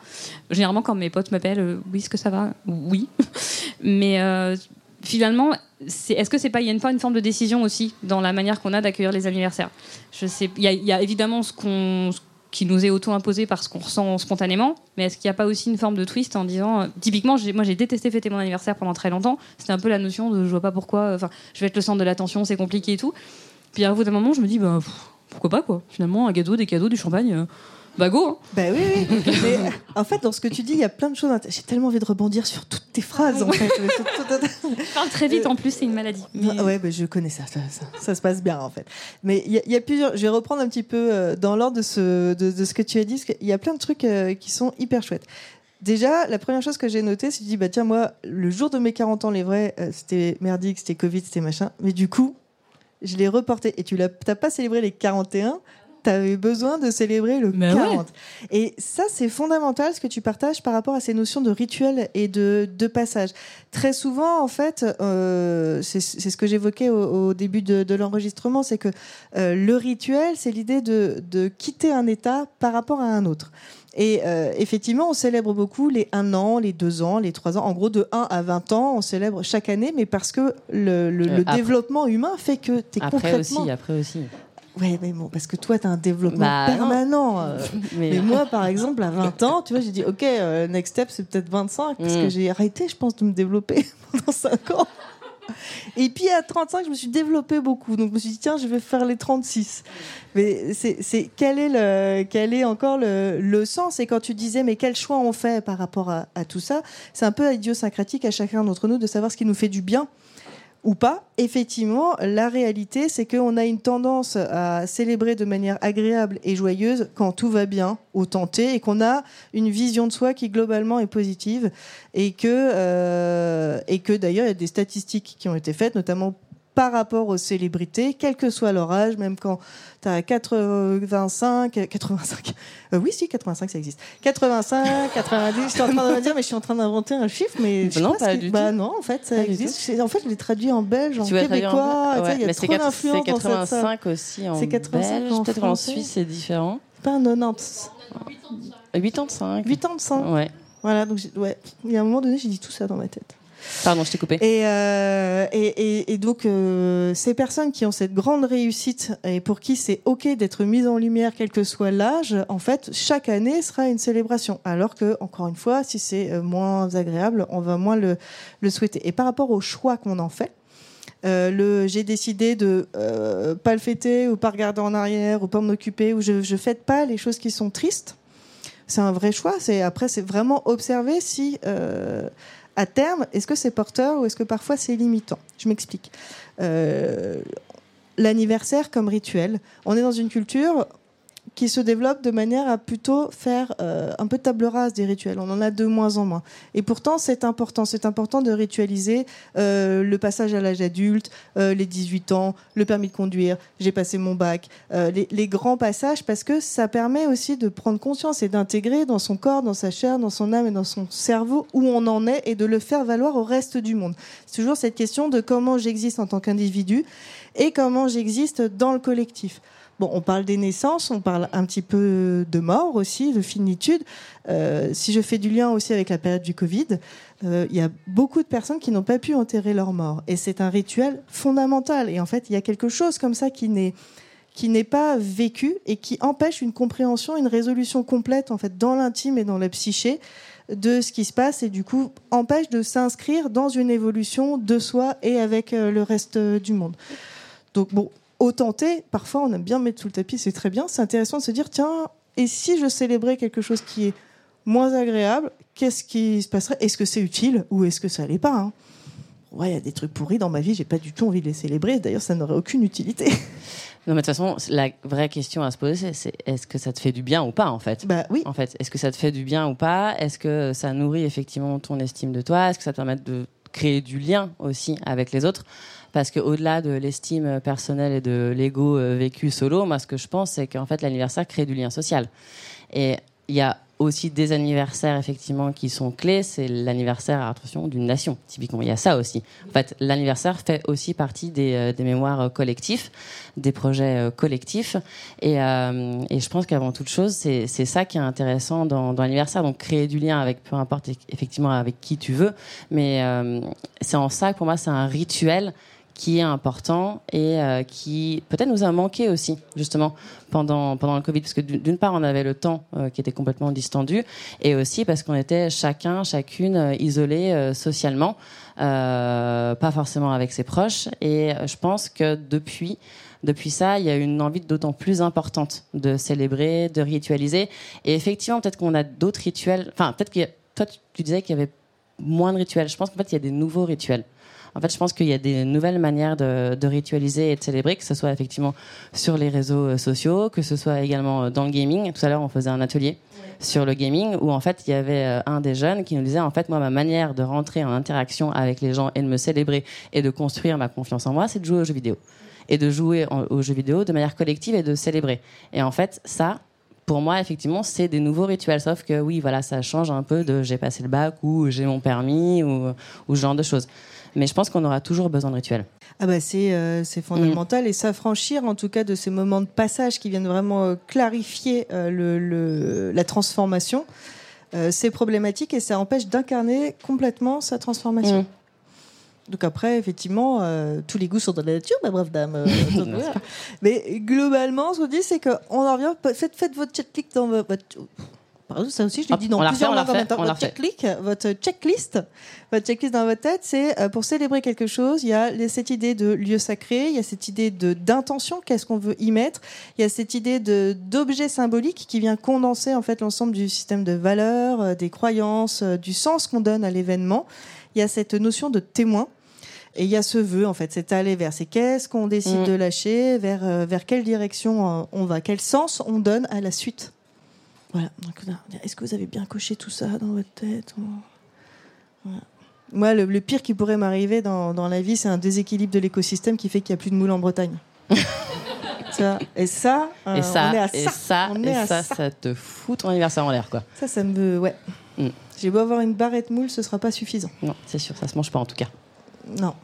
Généralement, quand mes potes m'appellent, euh, oui, est-ce que ça va? Oui. [laughs] Mais euh, finalement, est-ce que c'est pas, il y a une, pas une forme de décision aussi dans la manière qu'on a d'accueillir les anniversaires? Je sais, il y, a- évidemment ce qu'on qui nous est auto-imposé par ce qu'on ressent spontanément, mais est-ce qu'il n'y a pas aussi une forme de twist en disant, euh, typiquement, moi j'ai détesté fêter mon anniversaire pendant très longtemps, c'était un peu la notion de je vois pas pourquoi, euh, enfin, je vais être le centre de l'attention, c'est compliqué et tout. Puis à d'un moment, je me dis, bah, pourquoi pas quoi. Finalement, un gâteau, des cadeaux, du champagne, euh, bah go hein. Bah oui, oui. [laughs] Mais en fait, dans ce que tu dis, il y a plein de choses. J'ai tellement envie de rebondir sur toutes tes phrases, en fait. Je parle très vite en plus, c'est une maladie. Mais- Ah Ouais, bah, je connais ça ça, ça. ça se passe bien, en fait. Mais il y, a- il y a plusieurs. Je vais reprendre un petit peu euh, dans l'ordre de ce, de, de ce que tu as dit, parce qu'il y a plein de trucs euh, qui sont hyper chouettes. Déjà, la première chose que j'ai notée, c'est que je dis, bah tiens, moi, le jour de mes 40 ans, les vrais, euh, c'était merdique, c'était Covid, c'était machin. Mais du coup, je l'ai reporté. Et tu n'as pas célébré les 41, tu avais besoin de célébrer le 40. Et ça, c'est fondamental ce que tu partages par rapport à ces notions de rituel et de, de passage. Très souvent, en fait, euh, c'est ce que j'évoquais au, début de, l'enregistrement, c'est que euh, le rituel, c'est l'idée de, de quitter un état par rapport à un autre. Et euh, effectivement, on célèbre beaucoup les 1 an, les 2 ans, les 3 ans. En gros, de 1 à 20 ans, on célèbre chaque année, mais parce que le, le, développement humain fait que tu es après Aussi, après aussi. Oui, mais bon, parce que toi, tu as un développement bah, permanent. Euh. [laughs] mais... moi, par exemple, à 20 ans, tu vois, j'ai dit, OK, euh, next step, c'est peut-être 25, parce que mm. j'ai arrêté, je pense, de me développer [laughs] pendant 5 ans. Et puis à 35, je me suis développée beaucoup. Donc je me suis dit, tiens, je vais faire les 36. Mais c'est quel, est le, quel est encore le, le sens? Et quand tu disais, mais quel choix on fait par rapport à, à tout ça, c'est un peu idiosyncratique à chacun d'entre nous de savoir ce qui nous fait du bien ou pas, effectivement, la réalité, c'est qu'on a une tendance à célébrer de manière agréable et joyeuse quand tout va bien, au tenter, et qu'on a une vision de soi qui globalement est positive, et que, euh, et que d'ailleurs, il y a des statistiques qui ont été faites, notamment par rapport aux célébrités, quel que soit leur âge, même quand tu as 85, 85, oui, si, 85, ça existe. 85, 90, je suis en train de me dire, mais je suis en train d'inventer un chiffre, mais je non, pas, du bah, tout. non, en fait, ça existe. En fait, je l'ai traduit en belge, en québécois. En... Ouais, il y a trop d'influence C'est 85 aussi en belge. Peut-être en Suisse, c'est différent. Pas un 90. 85. 85. Ouais. Voilà, donc ouais. il y a un moment donné, j'ai dit tout ça dans ma tête. Pardon, je t'ai coupé. Et, euh, donc, euh, ces personnes qui ont cette grande réussite et pour qui c'est OK d'être mises en lumière, quel que soit l'âge, en fait, chaque année sera une célébration. Alors que, encore une fois, si c'est euh, moins agréable, on va moins le, souhaiter. Et par rapport au choix qu'on en fait, j'ai décidé de euh, pas le fêter ou pas regarder en arrière ou pas m'occuper ou je je fête pas les choses qui sont tristes c'est un vrai choix c'est après c'est vraiment observer si à terme, est-ce que c'est porteur ou est-ce que parfois c'est limitant? Je m'explique. Euh, l'anniversaire comme rituel, on est dans une culture qui se développe de manière à plutôt faire euh, un peu de table rase des rituels. On en a de moins en moins. Et pourtant, c'est important. C'est important de ritualiser euh, le passage à l'âge adulte, euh, les 18 ans, le permis de conduire, j'ai passé mon bac, les, les, grands passages, parce que ça permet aussi de prendre conscience et d'intégrer dans son corps, dans sa chair, dans son âme et dans son cerveau où on en est et de le faire valoir au reste du monde. C'est toujours cette question de comment j'existe en tant qu'individu et comment j'existe dans le collectif. On parle des naissances, on parle un petit peu de mort aussi, de finitude. Euh, si je fais du lien aussi avec la période du Covid, euh, il y a beaucoup de personnes qui n'ont pas pu enterrer leur mort. Et c'est un rituel fondamental. Et en fait, il y a quelque chose comme ça qui n'est qui n'est pas vécu et qui empêche une compréhension, une résolution complète en fait dans l'intime et dans la psyché de ce qui se passe et du coup empêche de s'inscrire dans une évolution de soi et avec euh, le reste du monde. Donc bon, au tenter, parfois on aime bien mettre sous le tapis, c'est très bien. C'est intéressant de se dire, tiens, et si je célébrais quelque chose qui est moins agréable, qu'est-ce qui se passerait? Est-ce que c'est utile ou est-ce que ça l'est pas hein? Ouais, il y a des trucs pourris dans ma vie, j'ai pas du tout envie de les célébrer. D'ailleurs, ça n'aurait aucune utilité. [laughs] Non, mais de toute façon, la vraie question à se poser, c'est est-ce que ça te fait du bien ou pas, en fait? Bah oui. En fait, est-ce que ça te fait du bien ou pas? Est-ce que ça nourrit effectivement ton estime de toi? Est-ce que ça te permet de créer du lien aussi avec les autres? Parce qu'au-delà de l'estime personnelle et de l'ego euh, vécu solo, moi, ce que je pense, c'est qu'en fait, l'anniversaire crée du lien social. Et il y a aussi des anniversaires effectivement qui sont clés. C'est l'anniversaire, attention, d'une nation. Typiquement, il y a ça aussi. En fait, l'anniversaire fait aussi partie des, euh, mémoires euh, collectifs, des projets collectifs. Et, euh, je pense qu'avant toute chose, c'est ça qui est intéressant dans, l'anniversaire. Donc, créer du lien avec peu importe effectivement avec qui tu veux. Mais euh, c'est en ça que pour moi, c'est un rituel qui est important et euh, qui peut-être nous a manqué aussi justement pendant pendant le Covid parce que d'une part on avait le temps euh, qui était complètement distendu et aussi parce qu'on était chacun chacune euh, isolé socialement pas forcément avec ses proches et je pense que depuis depuis ça, il y a une envie d'autant plus importante de célébrer, de ritualiser. Et effectivement, peut-être qu'on a d'autres rituels. Enfin, peut-être que toi, tu disais qu'il y avait moins de rituels. Je pense qu'en fait, il y a des nouveaux rituels. En fait, je pense qu'il y a des nouvelles manières de, de, ritualiser et de célébrer, que ce soit effectivement sur les réseaux euh, sociaux, que ce soit également euh, dans le gaming. Tout à l'heure, on faisait un atelier sur le gaming où en fait, il y avait euh, un des jeunes qui nous disait en fait, moi, ma manière de rentrer en interaction avec les gens et de me célébrer et de construire ma confiance en moi, c'est de jouer aux jeux vidéo. et de jouer aux jeux vidéo de manière collective et de célébrer. Et en fait, ça, pour moi, effectivement, c'est des nouveaux rituels. Sauf que oui, voilà, ça change un peu de j'ai passé le bac ou j'ai mon permis ou, ou ce genre de choses. Mais je pense qu'on aura toujours besoin de rituels. Ah bah c'est euh, c'est fondamental et s'affranchir en tout cas de ces moments de passage qui viennent vraiment euh, clarifier euh, le, le- la transformation, euh, c'est problématique et ça empêche d'incarner complètement sa transformation. Mm. Donc après, effectivement, euh, tous les goûts sont dans la nature, ma brave dame. euh. [laughs] Mais globalement, ce qu'on dit, c'est qu'on en revient. Faites, faites votre checklist dans vo- votre. Ça aussi, je l'ai Hop, dit dans plusieurs langues en même temps. Votre checklist, votre checklist, votre checklist dans votre tête, c'est euh, pour célébrer quelque chose. Il y a cette idée de lieu sacré, il y a cette idée de d'intention, qu'est-ce qu'on veut y mettre. Il y a cette idée de d'objet symbolique qui vient condenser en fait l'ensemble du système de valeurs, euh, des croyances, euh, du sens qu'on donne à l'événement. Il y a cette notion de témoin. Et il y a ce vœu, en fait, c'est aller vers, c'est qu'est-ce qu'on décide Mm. de lâcher, vers, vers quelle direction on va, quel sens on donne à la suite. Voilà. Est-ce que vous avez bien coché tout ça dans votre tête Voilà. Moi, le, le pire qui pourrait m'arriver dans, dans la vie, c'est un déséquilibre de l'écosystème qui fait qu'il n'y a plus de moules en Bretagne. [laughs] Ça. Et ça, euh, et ça, on est à et ça. et à ça, ça. ça te fout ton anniversaire en l'air, quoi. Ça, ça me veut. Ouais. Mm. J'ai beau avoir une barrette moule, ce sera pas suffisant. Non, c'est sûr, ça se mange pas en tout cas. Non.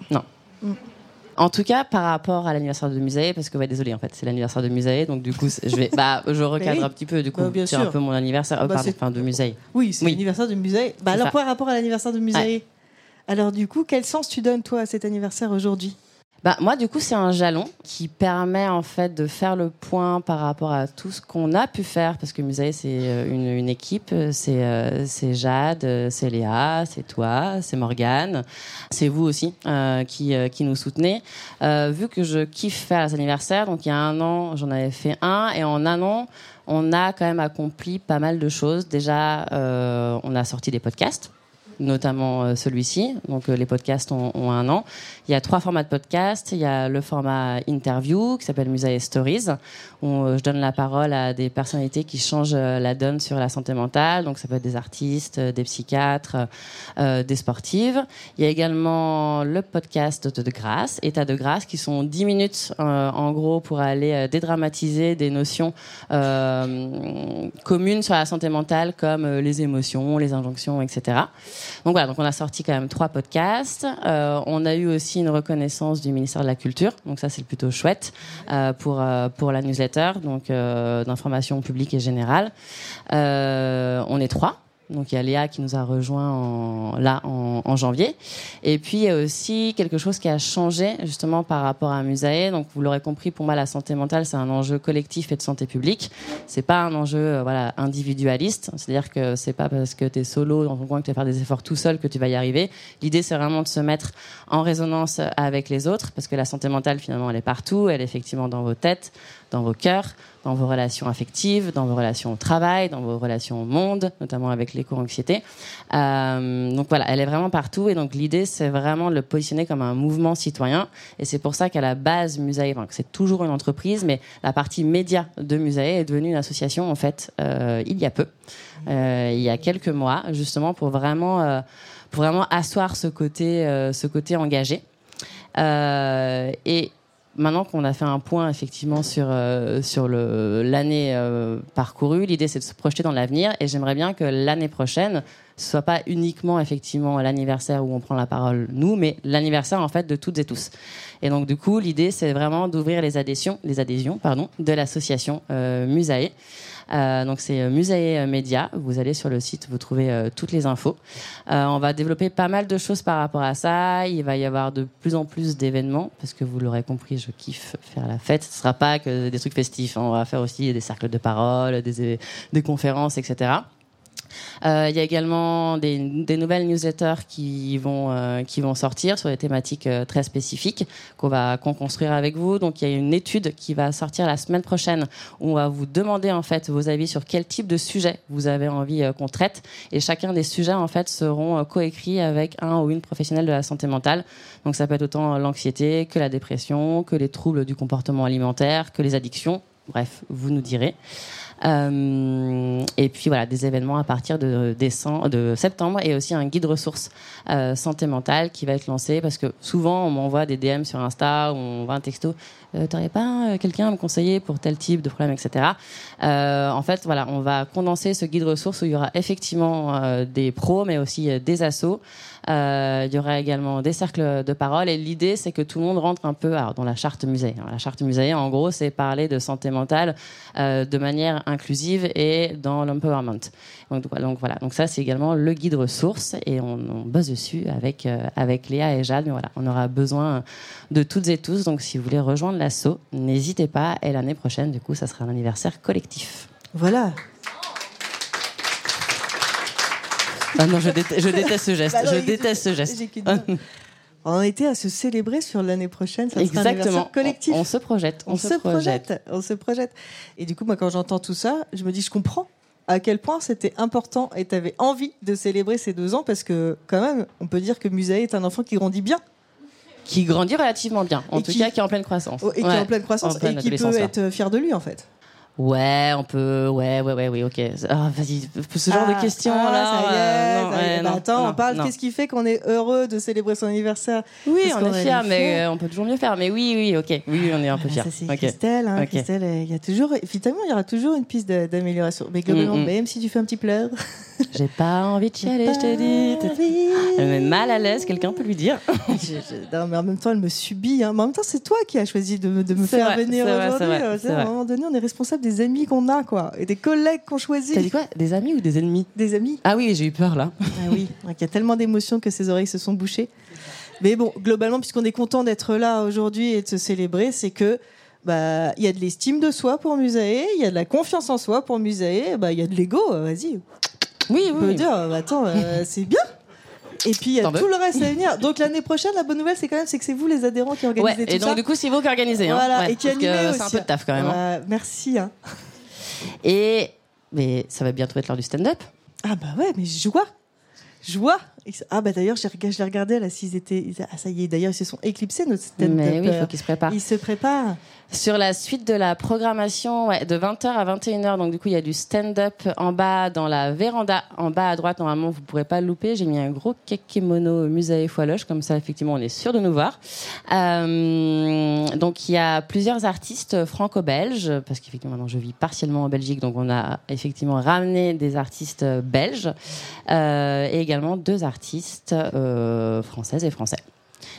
En tout cas, par rapport à l'anniversaire de Musae, parce que ouais, désolé, en fait, c'est l'anniversaire de Musae, donc du coup, je vais, bah, je [laughs] recadre oui. un petit peu, du coup, Bah, bien c'est un sûr. peu mon anniversaire, euh, Bah, pardon, enfin, de Musae. Oui, c'est Oui. l'anniversaire du musée. Bah alors, par rapport à l'anniversaire du musée Alors, du coup, quel sens tu donnes, toi, à cet anniversaire aujourd'hui? Bah, moi, du coup, c'est un jalon qui permet en fait de faire le point par rapport à tout ce qu'on a pu faire, parce que Musae, c'est euh, une, équipe, c'est euh, Jade, euh, c'est Léa, c'est toi, c'est Morgane, c'est vous aussi qui, qui nous soutenez. Vu que je kiffe faire les anniversaires, donc il y a un an, j'en avais fait un, et en un an, on a quand même accompli pas mal de choses. Déjà, on a sorti des podcasts notamment celui-ci. Donc les podcasts ont un an. Il y a trois formats de podcasts. Il y a le format interview qui s'appelle Musae Stories, où euh, je donne la parole à des personnalités qui changent euh, la donne sur la santé mentale. Donc ça peut être des artistes, euh, des psychiatres, des sportives. Il y a également le podcast de, grâce, état de grâce, qui sont 10 minutes en gros pour aller dédramatiser des notions communes sur la santé mentale comme les émotions, les injonctions, etc. Donc voilà, donc on a sorti quand même trois podcasts. On a eu aussi une reconnaissance du ministère de la Culture, donc ça c'est plutôt chouette euh, pour euh, pour la newsletter, donc euh, d'information publique et générale. On est trois. Donc il y a Léa qui nous a rejoint en, là en, en janvier. Et puis il y a aussi quelque chose qui a changé justement par rapport à Musae. Donc vous l'aurez compris, pour moi la santé mentale c'est un enjeu collectif et de santé publique. C'est pas un enjeu euh, voilà individualiste. C'est-à-dire que c'est pas parce que tu es solo dans ton coin que tu vas faire des efforts tout seul que tu vas y arriver. L'idée c'est vraiment de se mettre en résonance avec les autres parce que la santé mentale finalement elle est partout. Elle est effectivement dans vos têtes, dans vos cœurs, dans vos relations affectives, dans vos relations au travail, dans vos relations au monde, notamment avec l'éco-anxiété. Euh, donc voilà, elle est vraiment partout et donc l'idée c'est vraiment de le positionner comme un mouvement citoyen et c'est pour ça qu'à la base Musae, enfin, c'est toujours une entreprise, mais la partie média de Musae est devenue une association en fait euh, il y a peu, euh, il y a quelques mois justement pour vraiment euh, pour vraiment asseoir ce côté ce côté engagé. Et maintenant qu'on a fait un point effectivement sur euh, l'année euh, parcourue, l'idée c'est de se projeter dans l'avenir. Et j'aimerais bien que l'année prochaine ce soit pas uniquement effectivement l'anniversaire où on prend la parole nous, mais l'anniversaire en fait de toutes et tous. Et donc du coup l'idée c'est vraiment d'ouvrir les adhésions les adhésions pardon de l'association euh, Musae. Euh, donc c'est euh, Musae Média. Vous allez sur le site, vous trouvez euh, toutes les infos. Euh, on va développer pas mal de choses par rapport à ça. Il va y avoir de plus en plus d'événements parce que vous l'aurez compris, je kiffe faire la fête. Ce sera pas que des trucs festifs. On va faire aussi des cercles de parole, des, des conférences, etc. Euh, il y a également des, nouvelles newsletters qui vont euh, qui vont sortir sur des thématiques euh, très spécifiques qu'on va construire avec vous. Donc il y a une étude qui va sortir la semaine prochaine où on va vous demander en fait vos avis sur quel type de sujet vous avez envie qu'on traite et chacun des sujets en fait seront coécrits avec un ou une professionnelle de la santé mentale. Donc ça peut être autant l'anxiété que la dépression, que les troubles du comportement alimentaire, que les addictions. Bref, vous nous direz. Euh, et puis voilà, des événements à partir de, décembre, de septembre et aussi un guide ressources euh, santé mentale qui va être lancé parce que souvent on m'envoie des DM sur Insta ou on voit un texto. Euh, T'aurais pas euh, quelqu'un à me conseiller pour tel type de problème, etc. Euh, en fait, voilà, on va condenser ce guide ressources où il y aura effectivement des pros, mais aussi des assos. Euh, il y aura également des cercles de parole et l'idée c'est que tout le monde rentre un peu dans la charte musée. Alors, la charte musée, en gros, c'est parler de santé mentale euh, de manière inclusive et dans l'empowerment. Donc, voilà, donc ça c'est également le guide ressources et on, on bosse dessus avec euh, avec Léa et Jade. Mais voilà, on aura besoin de toutes et tous. Donc si vous voulez rejoindre l'assaut, n'hésitez pas. Et l'année prochaine, du coup, ça sera un anniversaire collectif. Voilà. Ah non, je déteste, je déteste ce geste. Bah non, je déteste ce geste. On était à se célébrer sur l'année prochaine. Ça Exactement. collectif. On, on se projette. on, se projette. On se projette. Et du coup, moi, quand j'entends tout ça, je me dis, je comprends à quel point c'était important et tu avais envie de célébrer ces deux ans parce que, quand même, on peut dire que Musaï est un enfant qui grandit bien Qui grandit relativement bien. En Et tout qui- cas, qui est en pleine croissance. et qui est en pleine croissance En pleine et qui peut être fier de lui, en fait. Ouais, on peut. Ouais, ouais, ouais, oui, ok. Ah, vas-y, ce genre Ah, de questions ah, là. ça y est, euh, non, ça y est. ouais, Bah, non, attends, non, on parle. Qu'est-ce qui fait qu'on est heureux de célébrer son anniversaire? Oui, on qu'on est fiers. mais euh, on peut toujours mieux faire. Mais oui, oui, ok. Oui, on est un peu Ah, fiers. Ça, c'est Ok. Christelle. Hein, Ok. Christelle, il y a toujours, évidemment, il y aura toujours une piste d'amélioration. Mais globalement, Mm, mm. même si tu fais un petit pleur, [laughs] J'ai pas envie de chialer, je t'ai dit. Elle me met mal à l'aise, quelqu'un peut lui dire. [laughs] Je- je- non, mais en même temps, elle me subit. hein. Mais en même temps, c'est toi qui as choisi de, me- de me C'est faire vrai, venir aujourd'hui. Euh, À un moment donné, on est responsable des amis qu'on a, quoi, et des collègues qu'on choisit. T'as dit quoi? Des amis ou des ennemis? Des amis. Ah oui, j'ai eu peur là. Ah oui, il y a tellement d'émotions que ses oreilles se sont bouchées. Mais bon, globalement, puisqu'on est content d'être là aujourd'hui et de se célébrer, c'est que bah il y a de l'estime de soi pour Musae, il y a de la confiance en soi pour Musae, bah il y a de l'ego, euh, vas-y. Oui, On peut oui. dire, euh, attends, euh, [laughs] c'est bien. Et puis il y a tout le reste à venir. Donc l'année prochaine, la bonne nouvelle, c'est quand même c'est que c'est vous les adhérents qui Ouais, organisez tout et donc ça. du coup, c'est vous qui organisez. Hein. voilà, Ouais, et qui animez aussi. C'est un peu de taf quand même. hein. Ouais, merci. hein. Et mais ça va bientôt être l'heure du stand-up. Ah bah ouais, mais joie Joie Ah bah d'ailleurs, je l'ai regardé là, s'ils étaient... Ah ça y est, d'ailleurs, ils se sont éclipsés, notre stand-up. Mais oui, il faut qu'il se prépare. Ils se préparent. Sur la suite de la programmation, ouais, de 20h à 21h, donc du coup il y a du stand-up en bas dans la véranda, en bas à droite normalement vous pourrez pas le louper. J'ai mis un gros kemono musée foiloche comme ça effectivement on est sûr de nous voir. Euh, donc il y a plusieurs artistes franco-belges parce qu'effectivement maintenant je vis partiellement en Belgique donc on a effectivement ramené des artistes belges euh, et également deux artistes euh, françaises et français.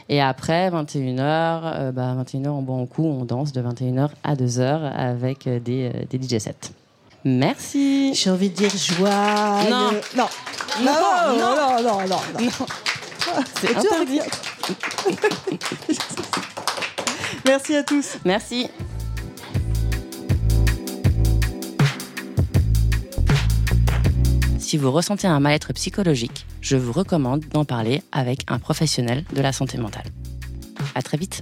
Et après, 21h, euh, bah, 21h, on boit un coup, on danse de 21h à 2h avec euh, des, euh, des DJ sets. Merci. J'ai envie de dire joie. Non. Non. Non, non, non. non, non, non, non. [laughs] C'est interdit. [laughs] Merci à tous. Merci. Si vous ressentez un mal-être psychologique, je vous recommande d'en parler avec un professionnel de la santé mentale. À très vite.